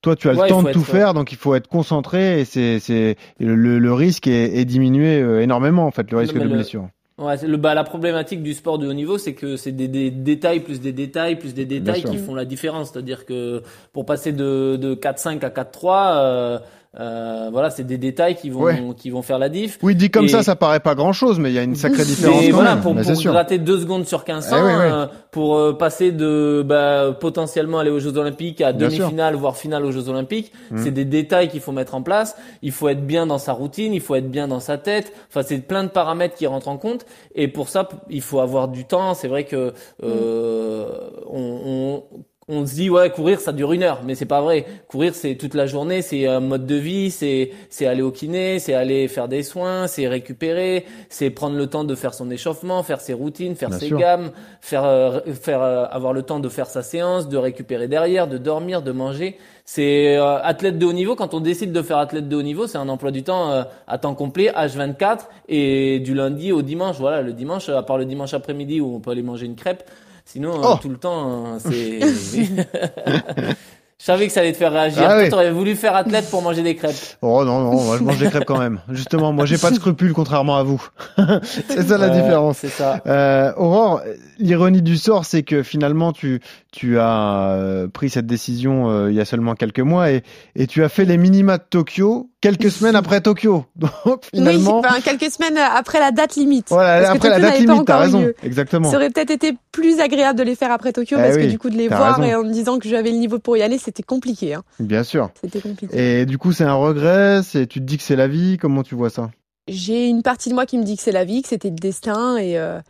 Speaker 3: Toi, tu as
Speaker 4: Ouais,
Speaker 3: le temps de tout
Speaker 4: être-
Speaker 3: faire, donc il faut être concentré et c'est, le, risque est, est diminué énormément en fait, le risque de
Speaker 4: le-
Speaker 3: blessure.
Speaker 4: Ouais, c'est le, bah, la problématique du sport de haut niveau, c'est que c'est des, des détails plus des détails plus des détails qui font la différence. C'est-à-dire que pour passer de, de 4-5 à 4-3, euh, euh, voilà, c'est des détails qui vont,
Speaker 3: Ouais.
Speaker 4: qui vont faire la diff.
Speaker 3: Oui, dit comme
Speaker 4: Et-
Speaker 3: ça, ça paraît pas grand chose, mais il y a une sacrée différence quand
Speaker 4: voilà,
Speaker 3: même.
Speaker 4: pour, pour gratter deux secondes sur 1500,
Speaker 3: Eh oui, oui.
Speaker 4: euh, pour euh, passer de bah, potentiellement aller aux Jeux Olympiques à demi-finale, voire finale aux Jeux Olympiques,
Speaker 3: Mhm.
Speaker 4: c'est des détails qu'il faut mettre en place. Il faut être bien dans sa routine, il faut être bien dans sa tête. Enfin, c'est plein de paramètres qui rentrent en compte. Et pour ça, il faut avoir du temps. C'est vrai que euh, on, on on se dit ouais courir ça dure une heure. Mais c'est pas vrai. Courir c'est toute la journée c'est un mode de vie c'est c'est aller au kiné c'est aller faire des soins c'est récupérer c'est prendre le temps de faire son échauffement faire ses routines faire
Speaker 3: Bien
Speaker 4: ses
Speaker 3: sûr.
Speaker 4: gammes faire euh, faire euh, avoir le temps de faire sa séance de récupérer derrière de dormir de manger. C'est euh, athlète de haut niveau quand on décide de faire athlète de haut niveau c'est un emploi du temps euh, à temps complet H24 et du lundi au dimanche. Voilà le dimanche à part le dimanche après-midi où on peut aller manger une crêpe Sinon,
Speaker 3: Oh.
Speaker 4: tout le temps, euh, c'est. Je savais que ça allait te faire réagir.
Speaker 3: Ah oui.
Speaker 4: t'aurais voulu faire athlète pour manger des crêpes.
Speaker 3: Oh non, non, moi je mange des crêpes quand même. Justement, moi j'ai pas de scrupules contrairement à vous. c'est ça la différence.
Speaker 4: C'est ça.
Speaker 3: Euh, Aurore, l'ironie du sort, c'est que finalement, tu, tu as euh, pris cette décision euh, il y a seulement quelques mois et, et tu as fait les minima de Tokyo quelques semaines après Tokyo. Donc finalement,
Speaker 5: Oui, enfin, quelques semaines après la date limite.
Speaker 3: voilà,
Speaker 5: Parce que
Speaker 3: après la date limite, t'as raison.
Speaker 5: lieu.
Speaker 3: Exactement.
Speaker 5: Ça aurait peut-être été plus agréable de les faire après Tokyo
Speaker 3: Eh
Speaker 5: parce
Speaker 3: oui,
Speaker 5: que du coup de les voir
Speaker 3: raison.
Speaker 5: et en me disant que j'avais le niveau pour y aller, c'était compliqué. Hein.
Speaker 3: Bien sûr.
Speaker 5: C'était compliqué.
Speaker 3: Et du coup, c'est un regret, tu te dis que c'est la vie, comment tu vois ça?
Speaker 5: J'ai une partie de moi qui me dit que c'est la vie, que c'était le destin et, euh,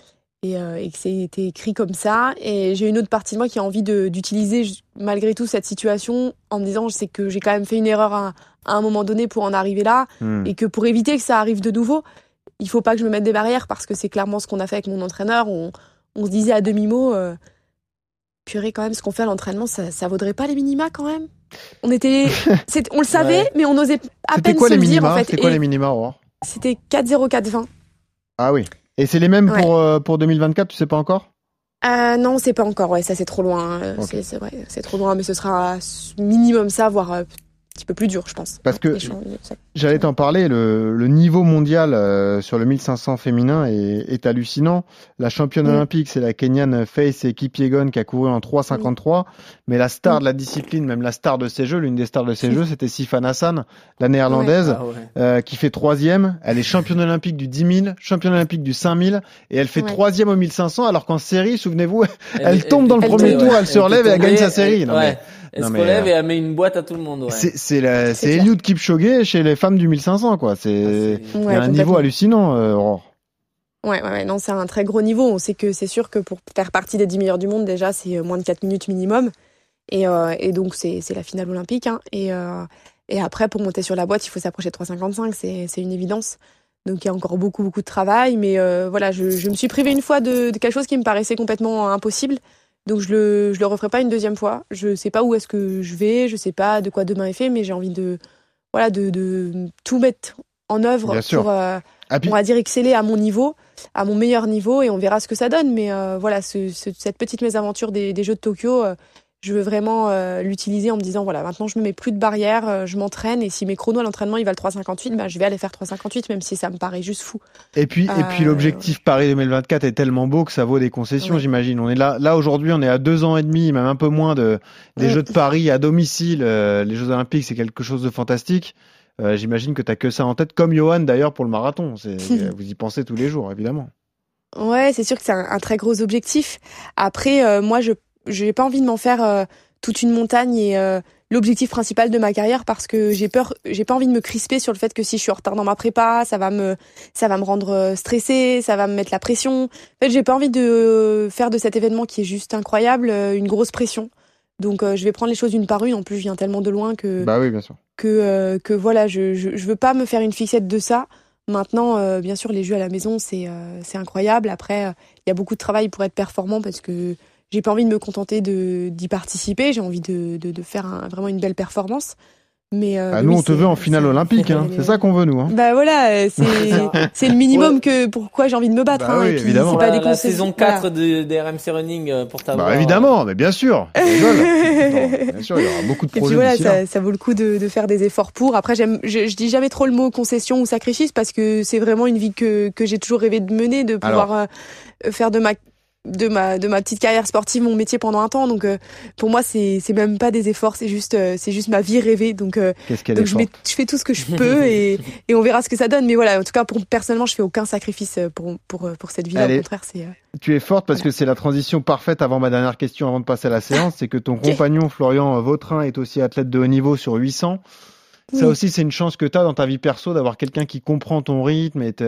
Speaker 5: et, euh, et que c'était écrit comme ça. Et j'ai une autre partie de moi qui a envie d'utiliser malgré tout cette situation en me disant c'est que j'ai quand même fait une erreur à, à un moment donné pour en arriver là
Speaker 3: Hmm.
Speaker 5: et que pour éviter que ça arrive de nouveau, il faut pas que je me mette des barrières parce que c'est clairement ce qu'on a fait avec mon entraîneur. On, on se disait à demi-mot, euh, purée quand même, ce qu'on fait à l'entraînement, ça, ça vaudrait pas les minima quand même? On était, c'est- on le savait,
Speaker 4: Ouais.
Speaker 5: mais on osait à peine
Speaker 3: quoi
Speaker 5: se
Speaker 3: les
Speaker 5: dire en fait.
Speaker 3: C'était quoi
Speaker 5: Et
Speaker 3: les minima, Aurore?
Speaker 5: C'était 4-0, 4-20.
Speaker 3: Ah oui. Et c'est les mêmes
Speaker 5: Ouais.
Speaker 3: pour, euh, pour 2024, tu sais pas encore?
Speaker 5: Euh, non, c'est pas encore. Ouais, ça c'est trop loin.
Speaker 3: Ok.
Speaker 5: C'est vrai, c'est trop loin, mais ce sera minimum ça, voire euh, petit peu plus dur, je pense.
Speaker 3: Parce que- J'allais t'en parler, le, le niveau mondial euh, sur le 1500 féminin est, est hallucinant. La championne olympique, c'est la Kenyane Faith Kipyegon qui a couru en 3,53. Mais la star de la discipline, même la star de ces jeux, l'une des stars de ces jeux, c'était Sifan Hassan, la néerlandaise,
Speaker 4: Ah ouais.
Speaker 3: euh, qui fait troisième. Elle est championne olympique du 10 000, championne olympique du 5000, et elle fait
Speaker 5: Ouais.
Speaker 3: troisième au 1500, alors qu'en série, souvenez-vous, Elle tombe dans le
Speaker 5: premier tour,
Speaker 3: elle se relève et elle gagne sa série.
Speaker 4: Elle,
Speaker 3: Non,
Speaker 4: ouais.
Speaker 3: mais-
Speaker 4: Elle
Speaker 3: non,
Speaker 4: se relève
Speaker 3: euh,
Speaker 4: et elle met une boîte à tout le monde. Ouais.
Speaker 3: c'est c'est la-
Speaker 5: C'est.
Speaker 3: Eliud Kipchoge chez les femmes du 1500, quoi. C'est
Speaker 4: Ah,
Speaker 5: Ouais,
Speaker 3: un niveau hallucinant, euh, Aurore.
Speaker 5: Ouais, ouais, ouais, non, c'est un très gros niveau. On sait que c'est sûr que pour faire partie des 10 meilleurs du monde, déjà, c'est euh, moins de 4 minutes minimum. Et, euh, et donc, c'est c'est la finale olympique. Hein. Et, euh, et après, pour monter sur la boîte, il faut s'approcher de 3,55. C'est c'est une évidence. Donc, il y a encore beaucoup, beaucoup de travail. Mais euh, voilà, je, je me suis privée une fois de, de quelque chose qui me paraissait complètement impossible. Donc, je le, je le referai pas une deuxième fois. Je sais pas où est-ce que je vais. Je sais pas de quoi demain est fait. Mais j'ai envie de, voilà, de, de tout mettre en œuvre
Speaker 3: Bien
Speaker 5: pour, euh,
Speaker 3: Ah,
Speaker 5: on va dire exceller à mon niveau, à mon meilleur niveau, et on verra ce que ça donne. Mais euh, voilà, ce- ce- cette petite mésaventure des, des Jeux de Tokyo, euh, je veux vraiment euh, l'utiliser en me disant voilà maintenant je me mets plus de barrières, euh, je m'entraîne et si mes chronos à l'entraînement ils valent 3,58, bah, je vais aller faire 3,58 même si ça me paraît juste fou.
Speaker 3: Et puis et puis
Speaker 5: Euh,
Speaker 3: l'objectif Paris 2024 est tellement beau que ça vaut des concessions,
Speaker 5: Ouais.
Speaker 3: j'imagine. On est là là aujourd'hui, on est à deux ans et demi, même un peu moins de des. Jeux de Paris à domicile. les Jeux Olympiques, c'est quelque chose de fantastique. J'imagine que tu as que ça en tête, comme Johan d'ailleurs pour le marathon. C'est, vous y pensez tous les jours, évidemment.
Speaker 5: Ouais, c'est sûr que c'est un, un très gros objectif. Après, euh, moi, je j'ai pas envie de m'en faire euh, toute une montagne et euh, l'objectif principal de ma carrière parce que j'ai peur, j'ai pas envie de me crisper sur le fait que si je suis en retard dans ma prépa, ça va me, ça va me rendre euh, stressée, ça va me mettre la pression. En fait, j'ai pas envie de faire de cet événement qui est juste incroyable une grosse pression. Donc, euh, je vais prendre les choses une par une. En plus, je viens tellement de loin que
Speaker 3: Bah oui, bien sûr.
Speaker 5: que euh, que voilà, je, je je veux pas me faire une fixette de ça. Maintenant, euh, bien sûr, les jeux à la maison, c'est c'est incroyable. Après, il y a beaucoup de travail pour être performant parce que j'ai pas envie de me contenter de d'y participer. J'ai envie de, de de faire un- vraiment une belle performance. Mais euh,
Speaker 3: Bah, nous,
Speaker 5: oui,
Speaker 3: on te veut en finale olympique. Hein.
Speaker 5: c'est-
Speaker 3: ça qu'on veut, nous. Hein.
Speaker 5: Bah voilà, euh, c'est c'est le minimum que pourquoi j'ai envie de me battre.
Speaker 3: Bah
Speaker 5: hein,
Speaker 3: oui,
Speaker 5: puis,
Speaker 3: évidemment.
Speaker 5: pas
Speaker 4: la,
Speaker 5: des
Speaker 4: la
Speaker 5: concessions.
Speaker 4: saison 4 de, des RMC Running euh, pour t'avoir.
Speaker 3: Bah évidemment, mais bien sûr. Je rigole. Non, bien sûr, il y aura beaucoup de
Speaker 5: Et puis
Speaker 3: projets
Speaker 5: voilà, ça, ça vaut le coup de, de faire des efforts pour. Après, j'aime, je, je dis jamais trop le mot concession ou sacrifice parce que c'est vraiment une vie que, que j'ai toujours rêvé de mener, de pouvoir faire de ma de ma de ma petite carrière sportive mon métier pendant un temps. Donc euh, pour moi, c'est c'est même pas des efforts, c'est juste euh, c'est juste ma vie rêvée. Donc euh, donc je, mets,
Speaker 3: forte.
Speaker 5: je fais tout ce que je peux et, et on verra ce que ça donne. Mais voilà, en tout cas, pour, personnellement, je fais aucun sacrifice pour, pour, pour cette. Au
Speaker 3: Allez.
Speaker 5: contraire, c'est. euh,
Speaker 3: Tu es forte parce que c'est la transition parfaite avant ma dernière question, avant de passer à la séance. C'est que ton compagnon Florian Vautrin est aussi athlète de haut niveau sur 800. Ça
Speaker 5: Oui.
Speaker 3: aussi, c'est une chance que tu as dans ta vie perso d'avoir quelqu'un qui comprend ton rythme et te-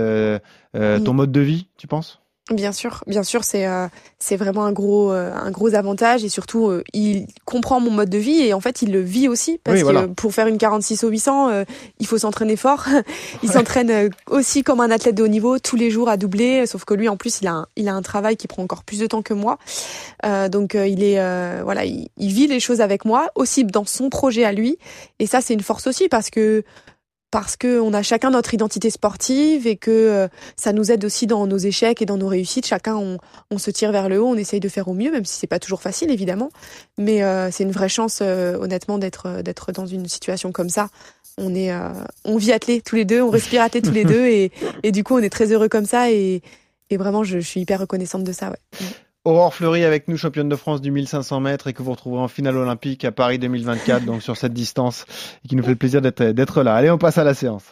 Speaker 3: euh,
Speaker 5: Oui.
Speaker 3: ton mode de vie, tu penses?
Speaker 5: Bien sûr, bien sûr, c'est euh, c'est vraiment un gros euh, un gros avantage et surtout euh, il comprend mon mode de vie et en fait il le vit aussi parce
Speaker 3: Oui, voilà.
Speaker 5: que pour faire une 46 au 800, euh, il faut s'entraîner fort. il s'entraîne euh, aussi comme un athlète de haut niveau tous les jours à doubler, sauf que lui en plus il a un, il a un travail qui prend encore plus de temps que moi. Euh, donc euh, il est euh, voilà, il, il vit les choses avec moi aussi dans son projet à lui et ça c'est une force aussi parce que parce que on a chacun notre identité sportive et que euh, ça nous aide aussi dans nos échecs et dans nos réussites. Chacun, on, on se tire vers le haut, on essaye de faire au mieux, même si c'est pas toujours facile, évidemment. Mais euh, c'est une vraie chance, euh, honnêtement, d'être euh, d'être dans une situation comme ça. On est, euh, on vit attelé tous les deux, on respire attelé tous les deux, et, et du coup, on est très heureux comme ça. Et, et vraiment, je, je suis hyper reconnaissante de ça. Ouais.
Speaker 3: Aurore Fleury avec nous, championne de France du 1500 mètres et que vous retrouverez en finale olympique à Paris 2024, donc sur cette distance, et qui nous fait le plaisir d'être d'être là. Allez, on passe à la séance.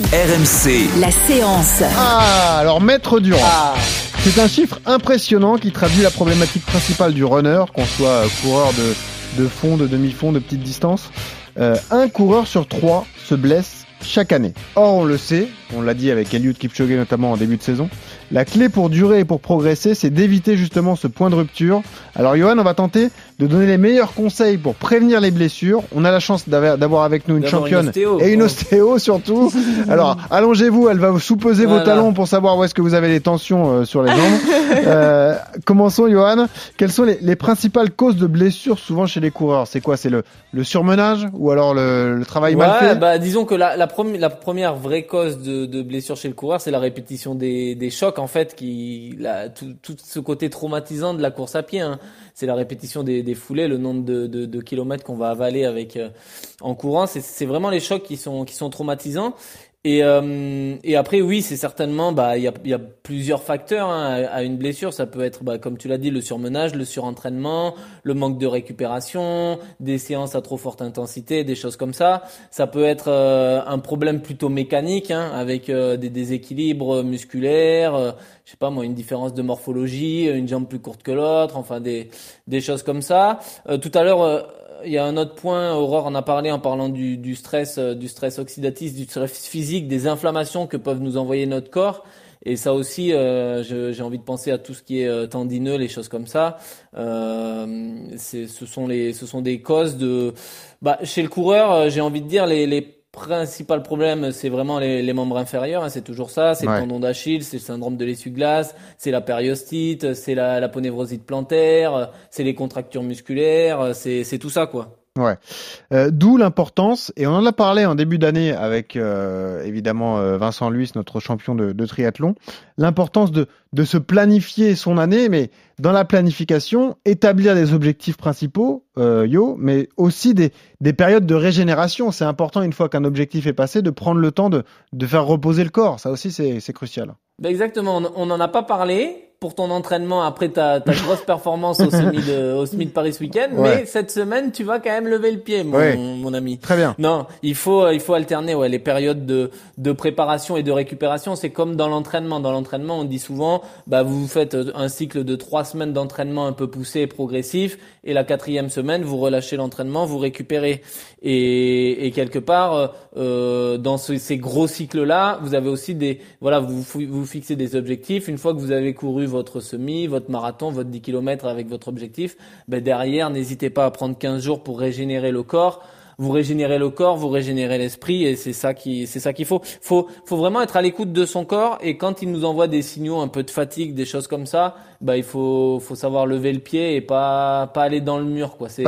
Speaker 1: RMC,
Speaker 2: La séance.
Speaker 3: Ah, alors maître Durand.
Speaker 4: Ah,
Speaker 3: C'est un chiffre impressionnant qui traduit la problématique principale du runner, qu'on soit euh, coureur de, de fond, de demi-fond, de petite distance. Euh, un coureur sur trois se blesse chaque année. Or, on le sait, on l'a dit avec Eliud Kipchoge notamment en début de saison, la clé pour durer et pour progresser, c'est d'éviter justement ce point de rupture. Alors, Johan, on va tenter de donner les meilleurs conseils pour prévenir les blessures. On a la chance d'avoir avec nous une championne
Speaker 4: ostéo,
Speaker 3: et une ostéo surtout. Alors, allongez-vous, elle va vous sous-peser vos
Speaker 4: Voilà.
Speaker 3: talons pour savoir où est-ce que vous avez les tensions euh, sur les jambes. Euh, commençons, Johan. Quelles sont les, les principales causes de blessures souvent chez les coureurs? C'est quoi? C'est le, le surmenage ou alors le, le travail mal
Speaker 4: ouais,
Speaker 3: fait?
Speaker 4: bah disons que la, la, premi- la première vraie cause de, de blessure chez le coureur, c'est la répétition des, des chocs en fait, tout, ce côté traumatisant de la course à pied. hein. C'est la répétition des, foulées, le nombre de, kilomètres qu'on va avaler avec euh, en courant. C'est vraiment les chocs qui sont qui sont traumatisants. Et, euh, et après, oui, c'est certainement, bah, il y a, y a plusieurs facteurs hein, à, une blessure. Ça peut être, bah, comme tu l'as dit, le surmenage, le surentraînement, le manque de récupération, des séances à trop forte intensité, des choses comme ça. Ça peut être euh, un problème plutôt mécanique, hein, avec euh, des déséquilibres musculaires, euh, je sais pas moi, une différence de morphologie, une jambe plus courte que l'autre, enfin des des choses comme ça. Euh, tout à l'heure. Il y a un autre point, Aurore en a parlé en parlant du, du stress, euh, du stress oxydatif, du stress physique, des inflammations que peuvent nous envoyer notre corps. Et ça aussi, euh, j'ai envie de penser à tout ce qui est euh, tendineux, les choses comme ça. Euh, ce sont les, ce sont des causes de. Bah, chez le coureur, euh, j'ai envie de dire les, les principaux problèmes, c'est vraiment les, les membres inférieurs. hein, c'est toujours ça. C'est
Speaker 3: Ouais.
Speaker 4: le tendon d'Achille, c'est le syndrome de l'essuie-glace, c'est la périostite, c'est la, la ponévrosite plantaire, c'est les contractures musculaires, c'est c'est tout ça quoi.
Speaker 3: Ouais. Euh, D'où l'importance, et on en a parlé en début d'année avec euh, évidemment euh, Vincent Luis, notre champion de, de triathlon, l'importance de, de se planifier son année, mais dans la planification, établir des objectifs principaux, euh, yo, mais aussi des, des périodes de régénération. C'est important, une fois qu'un objectif est passé, de prendre le temps de, de faire reposer le corps. Ça aussi, c'est crucial.
Speaker 4: Ben exactement, on n'en a pas parlé pour ton entraînement après ta, ta grosse performance au semi de, au semi de Paris ce week-end,
Speaker 3: Ouais.
Speaker 4: mais cette semaine tu vas quand même lever le pied, mon,
Speaker 3: Ouais.
Speaker 4: mon ami.
Speaker 3: Très bien.
Speaker 4: Non, il faut il faut alterner ouais les périodes de de préparation et de récupération. C'est comme dans l'entraînement. Dans l'entraînement, on dit souvent, bah vous faites un cycle de trois semaines d'entraînement un peu poussé et progressif, et la quatrième semaine vous relâchez l'entraînement, vous récupérez. Et, et quelque part, euh, dans ce- ces gros cycles-là, vous avez aussi des voilà, vous vous fixez des objectifs. Une fois que vous avez couru votre semi, votre marathon, votre 10 km avec votre objectif, ben derrière, n'hésitez pas à prendre 15 jours pour régénérer le corps vous régénérez le corps, vous régénérez l'esprit, et c'est ça qui, c'est ça qu'il faut. Faut, faut vraiment être à l'écoute de son corps, et quand il nous envoie des signaux un peu de fatigue, des choses comme ça, bah il faut, faut savoir lever le pied et pas, pas aller dans le mur, quoi. C'est,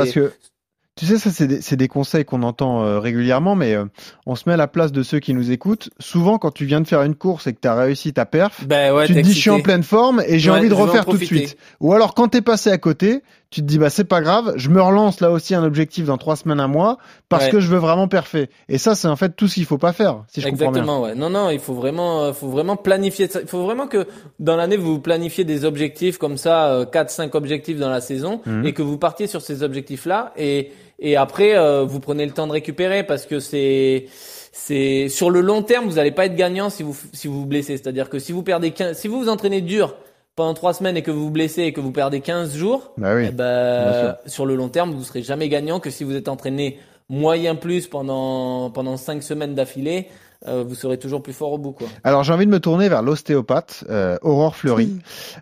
Speaker 3: tu sais, ça, c'est des, des conseils qu'on entend euh, régulièrement, mais euh, on se met à la place de ceux qui nous écoutent. Souvent, quand tu viens de faire une course et que tu as réussi ta perf,
Speaker 4: ben ouais,
Speaker 3: tu te dis, je suis en pleine forme et j'ai
Speaker 4: Ouais,
Speaker 3: envie de refaire tout de suite. Ou alors, quand t'es passé à côté, tu te dis, bah, c'est pas grave, je me relance là aussi un objectif dans trois semaines, un mois, parce
Speaker 4: Ouais.
Speaker 3: que je veux vraiment perfer. Et ça, c'est en fait tout ce qu'il faut pas faire, si je comprends bien.
Speaker 4: Exactement, ouais. Non, non, il faut vraiment, euh, faut vraiment planifier ça. Il faut vraiment que dans l'année vous planifiez des objectifs comme ça, euh, quatre, cinq objectifs dans la saison,
Speaker 3: Mhm.
Speaker 4: et que vous partiez sur ces objectifs-là, et et après euh, vous prenez le temps de récupérer parce que c'est c'est sur le long terme vous n'allez pas être gagnant si vous si vous vous blessez. C'est-à-dire que si vous perdez 15, si vous vous entraînez dur pendant trois semaines et que vous vous blessez et que vous perdez 15 jours,
Speaker 3: Bah oui.
Speaker 4: eh ben, sur le long terme, vous serez jamais gagnant que si vous êtes entraîné moyen plus pendant pendant cinq semaines d'affilée, euh, vous serez toujours plus fort au bout, quoi.
Speaker 3: Alors, j'ai envie de me tourner vers l'ostéopathe, euh, Aurore Fleury.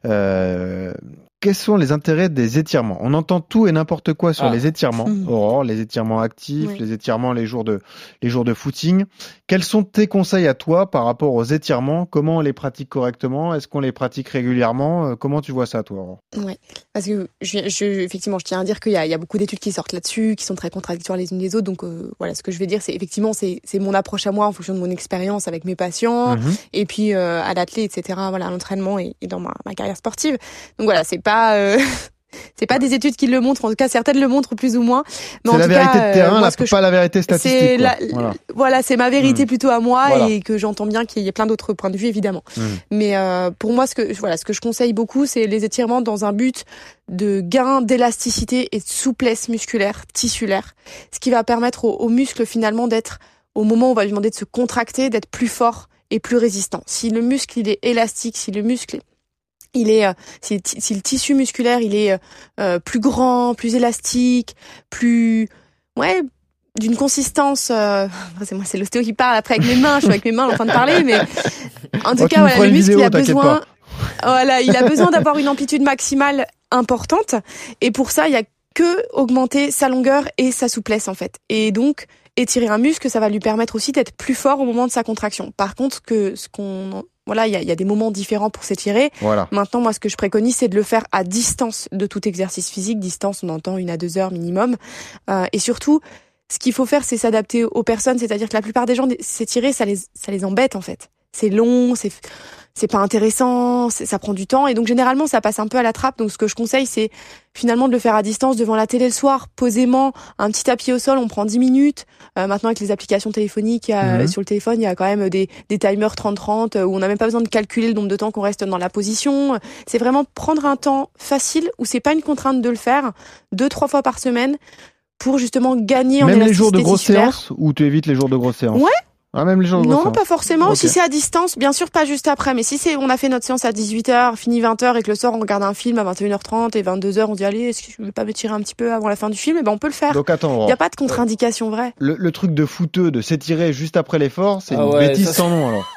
Speaker 3: Euh, quels sont les intérêts des étirements? On entend tout et n'importe quoi sur
Speaker 4: Ah.
Speaker 3: les étirements. Aurore, les étirements actifs,
Speaker 5: Oui.
Speaker 3: les étirements les jours de les jours de footing. Quels sont tes conseils à toi par rapport aux étirements? Comment on les pratique correctement? Est-ce qu'on les pratique régulièrement? Euh, Comment tu vois ça, toi Aurore?
Speaker 5: Ouais, parce que je, je, effectivement, je tiens à dire qu'il y a, il y a beaucoup d'études qui sortent là-dessus, qui sont très contradictoires les unes les autres. Donc euh, voilà, ce que je vais dire, c'est effectivement, c'est c'est mon approche à moi en fonction de mon expérience avec mes patients,
Speaker 3: Mhm.
Speaker 5: et puis euh, à l'athlète, etc. Voilà, à l'entraînement et, et dans ma, ma carrière sportive. Donc voilà, c'est pas euh, c'est pas des études qui le montrent. En tout cas, certaines le montrent plus ou moins. Mais
Speaker 3: C'est la
Speaker 5: tout
Speaker 3: vérité
Speaker 5: cas,
Speaker 3: de
Speaker 5: euh,
Speaker 3: terrain,
Speaker 5: moi,
Speaker 3: là,
Speaker 5: ce que je
Speaker 3: pas la vérité
Speaker 5: c'est
Speaker 3: statistique.
Speaker 5: la-.
Speaker 3: Voilà.
Speaker 5: voilà, c'est ma vérité
Speaker 3: Mm.
Speaker 5: plutôt à moi
Speaker 3: Voilà.
Speaker 5: et que j'entends bien qu'il y ait plein d'autres points de vue évidemment.
Speaker 3: Mm.
Speaker 5: Mais euh, pour moi, ce que voilà, ce que je conseille beaucoup, c'est les étirements dans un but de gain d'élasticité et de souplesse musculaire, tissulaire, ce qui va permettre aux, aux muscles finalement d'être au moment où on va lui demander de se contracter, d'être plus fort et plus résistant. Si le muscle il est élastique, si le muscle il est, euh, si, le ti- si le tissu musculaire il est euh, euh, plus grand, plus élastique, plus, ouais, d'une consistance. Euh, c'est moi, c'est l'ostéo qui parle après avec mes mains. Je suis avec mes mains en train de parler, mais en tout
Speaker 3: Oh,
Speaker 5: cas, voilà, le muscle
Speaker 3: vidéo,
Speaker 5: il a besoin. Voilà, il a besoin d'avoir une amplitude maximale importante, et pour ça, il y a que augmenter sa longueur et sa souplesse en fait. Et donc étirer un muscle, ça va lui permettre aussi d'être plus fort au moment de sa contraction. Par contre, que ce qu'on voilà, il y a, il y a des moments différents pour s'étirer.
Speaker 3: Voilà.
Speaker 5: Maintenant, moi, ce que je préconise, c'est de le faire à distance de tout exercice physique. Distance, on entend une à deux heures minimum. Euh, et surtout, ce qu'il faut faire, c'est s'adapter aux personnes. C'est-à-dire que la plupart des gens, s'étirer, ça les, ça les embête, en fait. C'est long, c'est, c'est pas intéressant, ça prend du temps. Et donc, généralement, ça passe un peu à la trappe. Donc, ce que je conseille, c'est finalement de le faire à distance devant la télé le soir, posément, un petit tapis au sol, on prend 10 minutes. Euh, maintenant, avec les applications téléphoniques, a,
Speaker 3: Mhm.
Speaker 5: sur le téléphone, il y a quand même des, des timers 30-30 euh, où on n'a même pas besoin de calculer le nombre de temps qu'on reste dans la position. C'est vraiment prendre un temps facile où c'est pas une contrainte de le faire deux, trois fois par semaine pour justement gagner en
Speaker 3: Même les jours de grosses séances ou tu évites les jours de grosses séances
Speaker 5: Ouais.
Speaker 3: Ah, même les de
Speaker 5: Non, pas forcément. Si c'est à distance, bien sûr, pas juste après. Mais si c'est, on a fait notre séance à 18h, fini 20h et que le soir on regarde un film à 21h30 et 22h, on dit allez, est-ce que je vais pas me tirer un petit peu avant la fin du film? Eh ben, on peut le faire.
Speaker 3: Donc attends,
Speaker 5: Il n'y a pas de contre-indication vraie.
Speaker 3: le, le truc de fouteux, de s'étirer juste après l'effort, c'est
Speaker 4: Ah
Speaker 3: une
Speaker 4: ouais,
Speaker 3: bêtise
Speaker 4: ça,
Speaker 3: sans nom alors.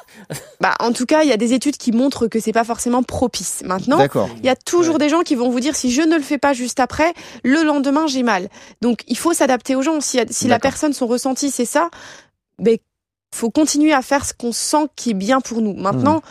Speaker 5: Bah, en tout cas, il y a des études qui montrent que c'est pas forcément propice. Maintenant,
Speaker 3: D'accord.
Speaker 5: il y a toujours des gens qui vont vous dire si je ne le fais pas juste après, le lendemain j'ai mal. Donc il faut s'adapter aux gens. Si, si la personne son ressenti c'est ça, ben faut continuer à faire ce qu'on sent qui est bien pour nous. Maintenant,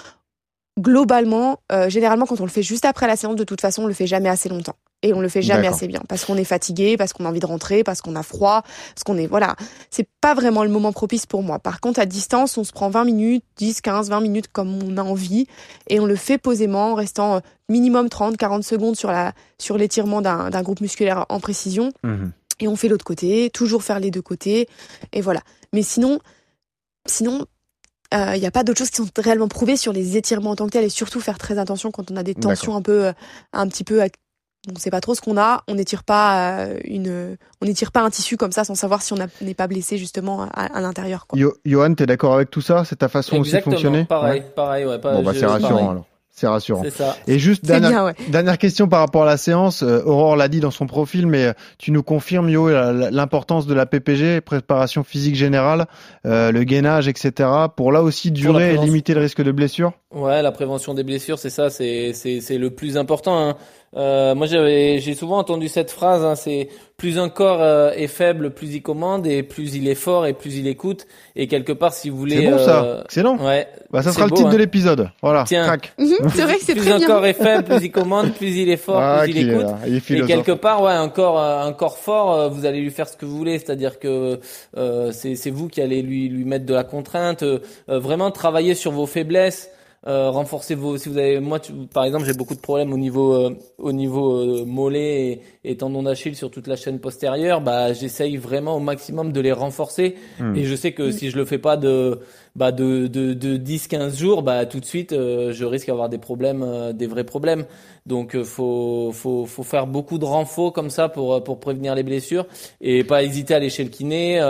Speaker 5: globalement, euh, généralement quand on le fait juste après la séance, de toute façon, on le fait jamais assez longtemps. Et on le fait jamais assez bien parce qu'on est fatigué, parce qu'on a envie de rentrer, parce qu'on a froid, parce qu'on est voilà. C'est pas vraiment le moment propice pour moi. Par contre, à distance, on se prend 20 minutes, 10, 15, 20 minutes comme on a envie et on le fait posément en restant euh, minimum 30, 40 secondes sur la sur l'étirement d'un groupe musculaire en précision
Speaker 3: Mhm.
Speaker 5: et on fait l'autre côté, toujours faire les deux côtés, et voilà. Mais sinon, sinon, il n'y a pas d'autres choses qui sont réellement prouvées sur les étirements en tant que tels, et surtout faire très attention quand on a des tensions un peu, euh, un petit peu, on sait pas trop ce qu'on a, on n'étire pas euh, une, on n'étire pas un tissu comme ça sans savoir si on a- n'est pas blessé justement à, à l'intérieur.
Speaker 3: Johan, t'es d'accord avec tout ça? C'est ta façon aussi de
Speaker 4: Exactement,
Speaker 3: fonctionner?
Speaker 4: Pareil,
Speaker 3: Ouais.
Speaker 4: pareil, ouais. pas-
Speaker 3: Bon, bah c'est rassurant
Speaker 4: pareil.
Speaker 3: alors. C'est rassurant.
Speaker 4: C'est ça.
Speaker 3: Et juste dernière,
Speaker 5: bien, ouais.
Speaker 3: dernière question par rapport à la séance. Euh, Aurore l'a dit dans son profil, mais euh, tu nous confirmes, Yo, l'importance de la PPG, préparation physique générale, euh, le gainage, etc., pour là aussi durer et limiter le risque de blessure?
Speaker 4: Ouais, la prévention des blessures, c'est ça, c'est c'est c'est le plus important. hein. Euh, moi, j'avais j'ai souvent entendu cette phrase. Hein, c'est plus un corps euh, est faible, plus il commande, et plus il est fort, et plus il écoute. Et quelque part, si vous voulez,
Speaker 3: C'est bon ça,
Speaker 4: euh,
Speaker 3: excellent.
Speaker 4: ouais,
Speaker 3: Bah, ça sera le titre
Speaker 4: hein.
Speaker 3: de l'épisode. Voilà,
Speaker 4: Tiens.
Speaker 3: crac.
Speaker 5: Mhm, c'est vrai que c'est
Speaker 4: plus
Speaker 5: très
Speaker 4: un
Speaker 5: bien.
Speaker 4: corps est faible, plus il commande, plus il est fort,
Speaker 3: Ah,
Speaker 4: plus il écoute.
Speaker 3: là, il est
Speaker 4: Et quelque part, ouais, un corps, euh, un corps fort, vous allez lui faire ce que vous voulez, c'est-à-dire que euh, c'est c'est vous qui allez lui lui mettre de la contrainte, vraiment travailler sur vos faiblesses, euh, renforcer vos. Si vous avez, moi, tu- par exemple, j'ai beaucoup de problèmes au niveau euh, au niveau euh, mollet et, et tendon d'Achille sur toute la chaîne postérieure. Bah, j'essaye vraiment au maximum de les renforcer.
Speaker 3: Hmm.
Speaker 4: Et je sais que si je le fais pas de bah de de, de 10-15 jours, bah tout de suite, euh, je risque d'avoir des problèmes, euh, des vrais problèmes. Donc euh, faut faut faut faire beaucoup de renfort comme ça pour pour prévenir les blessures et pas hésiter à aller chez le kiné.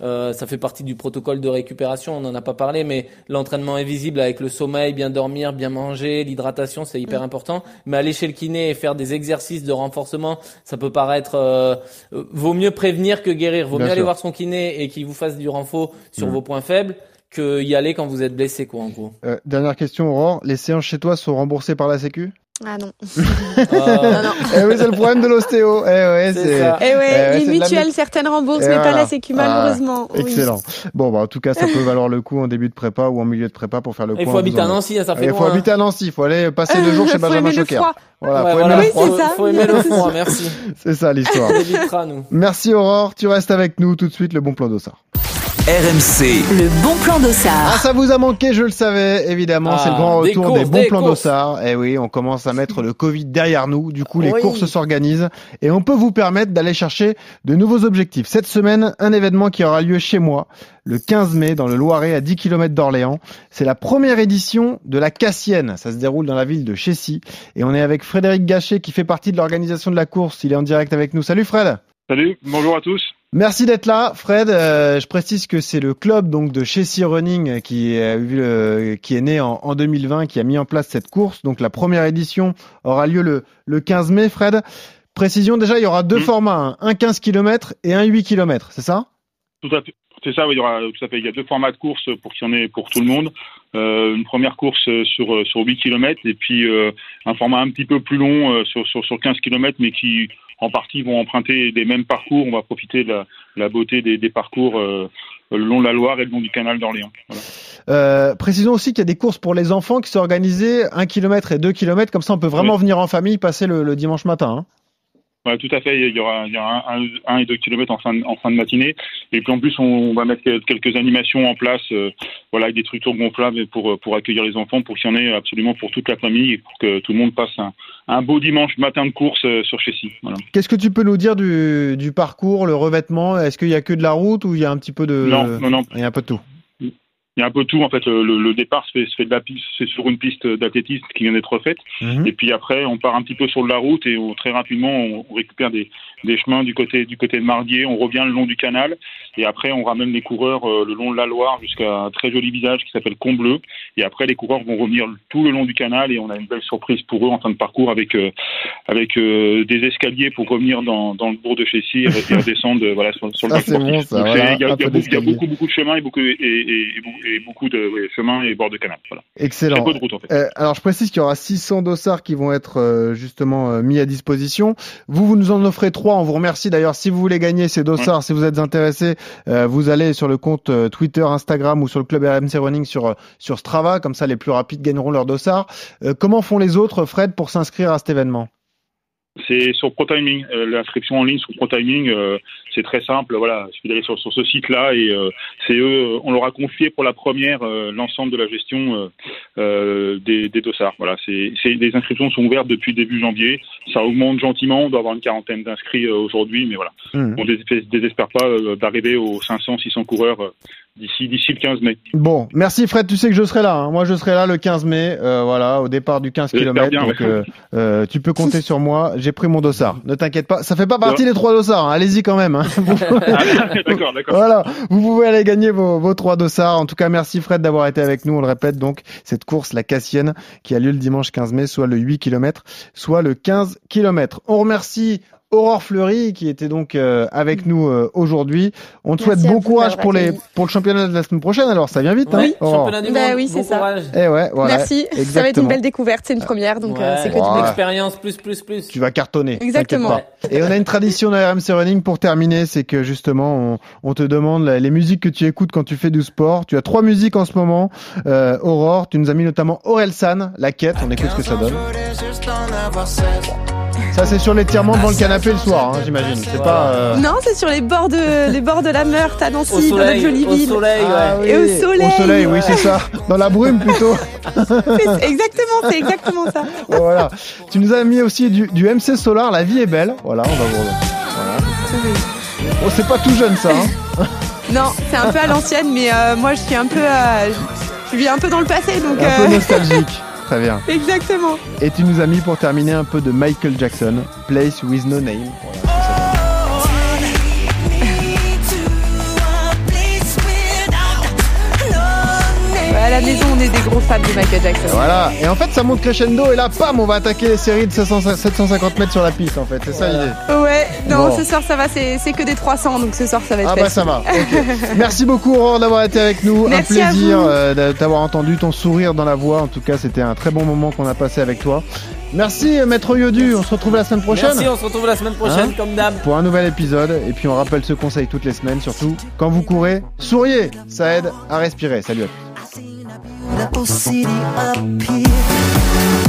Speaker 4: Euh, ça fait partie du protocole de récupération, on n'en a pas parlé, mais l'entraînement invisible avec le sommeil, bien dormir, bien manger, l'hydratation, c'est hyper important. Mais aller chez le kiné et faire des exercices de renforcement, ça peut paraître... euh, euh, vaut mieux prévenir que guérir. Vaut
Speaker 3: Bien
Speaker 4: mieux aller voir son kiné et qu'il vous fasse du renfort sur
Speaker 3: Mhm.
Speaker 4: vos points faibles que y aller quand vous êtes blessé, quoi, en gros.
Speaker 3: Euh, dernière question, Aurore. Les séances chez toi sont remboursées par la Sécu?
Speaker 5: Ah non.
Speaker 4: Euh,
Speaker 5: non, non.
Speaker 3: Eh oui, c'est le problème de l'ostéo. Eh ouais,
Speaker 4: C'est
Speaker 3: c'est.
Speaker 4: ça.
Speaker 5: Eh ouais,
Speaker 3: Eh
Speaker 5: les
Speaker 3: c'est de la
Speaker 5: mutuelles,
Speaker 3: mu-
Speaker 5: certaines remboursent, mais pas
Speaker 3: voilà.
Speaker 5: la sécu,
Speaker 3: Ah,
Speaker 5: malheureusement. Oui.
Speaker 3: Excellent. Bon, bah, en tout cas, ça peut valoir le coup en début de prépa ou en milieu de prépa pour faire le point.
Speaker 4: Il faut
Speaker 3: vous
Speaker 4: habiter
Speaker 3: en
Speaker 4: à
Speaker 3: êtes.
Speaker 4: Nancy, hein, ça fait
Speaker 3: Il faut
Speaker 4: loin.
Speaker 3: habiter à Nancy. Il faut aller passer deux jours chez Benjamin Choquer. Voilà,
Speaker 4: Ouais,
Speaker 3: faut
Speaker 4: voilà.
Speaker 3: aimer
Speaker 5: Oui,
Speaker 3: le froid.
Speaker 5: c'est ça.
Speaker 4: Faut aimer le froid, merci.
Speaker 3: C'est ça l'histoire. Merci Aurore. Tu restes avec nous tout de suite. Le bon plan d'Ossard.
Speaker 1: RMC,
Speaker 2: Le bon plan
Speaker 3: Ah,
Speaker 2: d'Ossard.
Speaker 3: ça vous a manqué, je le savais, évidemment.
Speaker 4: Ah,
Speaker 3: c'est le grand
Speaker 4: des
Speaker 3: retour
Speaker 4: courses,
Speaker 3: des bons
Speaker 4: des
Speaker 3: plans d'Ossard. Eh oui, on commence à mettre le Covid derrière nous. Du coup, les
Speaker 4: Oui.
Speaker 3: courses s'organisent et on peut vous permettre d'aller chercher de nouveaux objectifs. Cette semaine, un événement qui aura lieu chez moi, le 15 mai, dans le Loiret, à 10 km d'Orléans. C'est la première édition de la Cassienne. Ça se déroule dans la ville de Chessy. Et on est avec Frédéric Gachet, qui fait partie de l'organisation de la course. Il est en direct avec nous. Salut Fred.
Speaker 9: Salut, bonjour à tous.
Speaker 3: Merci d'être là, Fred. Euh, je précise que c'est le club donc de Chessy Running qui, a eu le- qui est né en, en 2020, qui a mis en place cette course. Donc la première édition aura lieu le, le 15 mai, Fred. Précision déjà, il y aura deux
Speaker 9: Mm.
Speaker 3: formats, hein. un 15 km et un 8 km, c'est ça?
Speaker 9: Tout à fait. C'est ça, oui, il y aura tout à fait. Il y a deux formats de course pour qu'il y en ait pour tout le monde. Euh, une première course euh, sur euh, sur 8 km et puis euh, un format un petit peu plus long euh, sur, sur sur 15 km, mais qui en partie vont emprunter les mêmes parcours. On va profiter de la, la beauté des, des parcours euh, le long de la Loire et le long du canal d'Orléans. Voilà.
Speaker 3: euh, Précisons aussi qu'il y a des courses pour les enfants qui sont organisées 1 km et 2 km, comme ça on peut vraiment venir en famille passer le, le dimanche matin. hein.
Speaker 9: Ouais, tout à fait. Il y aura, il y aura un, un, et deux kilomètres en fin, de, en fin de matinée. Et puis en plus, on, va mettre quelques animations en place, euh, voilà, avec des structures gonflables pour pour accueillir les enfants, pour qu'il y en ait absolument pour toute la famille et pour que tout le monde passe un, un beau dimanche matin de course euh, sur Chessy. Voilà.
Speaker 3: Qu'est-ce que tu peux nous dire du, du parcours, le revêtement? Est-ce qu'il y a que de la route ou il y a un petit peu de...
Speaker 9: Non, non, non.
Speaker 3: Il y a un peu de tout?
Speaker 9: Il y a un peu tout en fait. Le, le départ se fait, se fait de la piste, c'est sur une piste d'athlétisme qui vient d'être faite.
Speaker 3: Mhm.
Speaker 9: Et puis après, on part un petit peu sur de la route et on, très rapidement, on récupère des, des chemins du côté du côté de Mardier. On revient le long du canal et après, on ramène les coureurs euh, le long de la Loire jusqu'à un très joli village qui s'appelle Combleu. Et après, les coureurs vont revenir tout le long du canal et on a une belle surprise pour eux en fin de parcours avec euh, avec euh, des escaliers pour revenir dans, dans le bourg de Chessy et, redescendre voilà sur, sur le
Speaker 3: Ah, bon, voilà,
Speaker 9: il y a, y beaucoup, y a beaucoup beaucoup de chemins et beaucoup et, et, et beaucoup- de ouais, chemins et bords de canal. Voilà.
Speaker 3: Excellent.
Speaker 9: Très peu de route en fait.
Speaker 3: Euh, alors je précise qu'il y aura 600 dossards qui vont être justement mis à disposition. Vous, vous nous en offrez trois. On vous remercie d'ailleurs. Si vous voulez gagner ces dossards, si vous êtes intéressé, euh, vous allez sur le compte euh, Twitter, Instagram ou sur le club RMC Running sur euh, sur Strava. Comme ça, les plus rapides gagneront leur dossard. Euh, comment font les autres, Fred, pour s'inscrire à cet événement?
Speaker 9: C'est sur ProTiming. Euh, L'inscription en ligne sur ProTiming, euh, c'est très simple. Voilà, il suffit d'aller sur, sur ce site-là et euh, c'est eux. On leur a confié pour la première euh, l'ensemble de la gestion euh, euh, des, des dossards. Voilà, c'est les inscriptions sont ouvertes depuis début janvier. Ça augmente gentiment. On doit avoir une quarantaine d'inscrits euh, aujourd'hui, mais voilà.
Speaker 3: Mhm.
Speaker 9: On ne désespère pas d'arriver aux 500, 600 coureurs euh, d'ici d'ici le 15 mai.
Speaker 3: Bon, merci Fred, tu sais que je serai là. hein. Moi, je serai là le 15 mai, euh, voilà, au départ du 15
Speaker 9: J'espère
Speaker 3: km.
Speaker 9: bien,
Speaker 3: donc, euh, euh, tu peux compter sur moi. J'ai pris mon dossard. Ne t'inquiète pas, ça fait pas partie des trois dossards. hein. Allez-y quand même. hein.
Speaker 9: Ah, d'accord, d'accord.
Speaker 3: voilà, vous pouvez aller gagner vos, vos trois dossards. En tout cas, merci Fred d'avoir été avec nous. On le répète donc, cette course, la Cassienne, qui a lieu le dimanche 15 mai, soit le 8 km, soit le 15 km. On remercie Aurore Fleury qui était donc euh, avec nous euh, aujourd'hui. On te
Speaker 5: Merci
Speaker 3: souhaite bon courage pour les pour le championnat de la semaine prochaine. Alors ça vient vite, hein,
Speaker 4: Oui,
Speaker 3: Aurore
Speaker 4: championnat du
Speaker 5: Bah oui, c'est
Speaker 4: bon
Speaker 5: ça.
Speaker 4: courage.
Speaker 3: Eh ouais, voilà.
Speaker 5: Merci. Ça va être une
Speaker 3: Exactement.
Speaker 5: belle découverte. C'est une première, donc euh,
Speaker 4: Ouais.
Speaker 5: c'est que du
Speaker 3: Ouais.
Speaker 5: bien.
Speaker 4: Expérience plus plus plus.
Speaker 3: Tu vas cartonner.
Speaker 5: Exactement.
Speaker 3: pas. Et on a une tradition de RMC Running pour terminer, c'est que justement on, on te demande la- les musiques que tu écoutes quand tu fais du sport. Tu as trois musiques en ce moment. Euh, Aurore, tu nous as mis notamment Orelsan, La Quête. On écoute ce que ça donne. Ça c'est sur l'étirement devant le canapé le soir, hein, j'imagine. C'est pas. euh,
Speaker 5: Non, c'est sur les bords de les bords de la Meurthe à
Speaker 4: Au
Speaker 5: Nancy, dans notre
Speaker 4: soleil,
Speaker 5: jolie
Speaker 4: au
Speaker 5: ville.
Speaker 4: soleil,
Speaker 3: Ah
Speaker 4: ouais.
Speaker 5: Et au soleil.
Speaker 3: Au soleil, oui, c'est ça. Dans la brume plutôt.
Speaker 5: C'est- exactement, c'est exactement ça.
Speaker 3: voilà. Tu nous as mis aussi du, du MC Solar, La vie est belle. Voilà, on va vous. Voilà. Bon, c'est pas tout jeune ça. Hein.
Speaker 5: Non, c'est un peu à l'ancienne, mais euh, moi je suis un peu, euh, je vis un peu dans le passé, donc
Speaker 3: Un peu
Speaker 5: euh,
Speaker 3: nostalgique. Très bien.
Speaker 5: exactement.
Speaker 3: Et tu nous as mis pour terminer un peu de Michael Jackson, Place with No Name. Voilà,
Speaker 5: la maison, on est des gros fans de Michael Jackson.
Speaker 3: Voilà. Et en fait, ça monte crescendo et là, pam, on va attaquer les séries de 700 750 mètres sur la piste. En fait, c'est ça l'idée.
Speaker 5: Ouais, non,
Speaker 3: Bon.
Speaker 5: ce soir ça va, c'est que des 300, donc ce soir ça va être
Speaker 3: Ah bah ça va. ok. Merci beaucoup Aurore d'avoir été avec nous.
Speaker 5: Merci
Speaker 3: un plaisir euh, de t'avoir entendu, ton sourire dans la voix. En tout cas, c'était un très bon moment qu'on a passé avec toi. Merci euh, Maître Yodu. On se retrouve la semaine prochaine.
Speaker 4: Merci, on se retrouve la semaine prochaine
Speaker 3: Hein
Speaker 4: comme d'hab.
Speaker 3: pour un nouvel épisode. Et puis on rappelle ce conseil toutes les semaines, surtout quand vous courez, souriez, ça aide à respirer. Salut à tous.
Speaker 10: Beautiful city up here.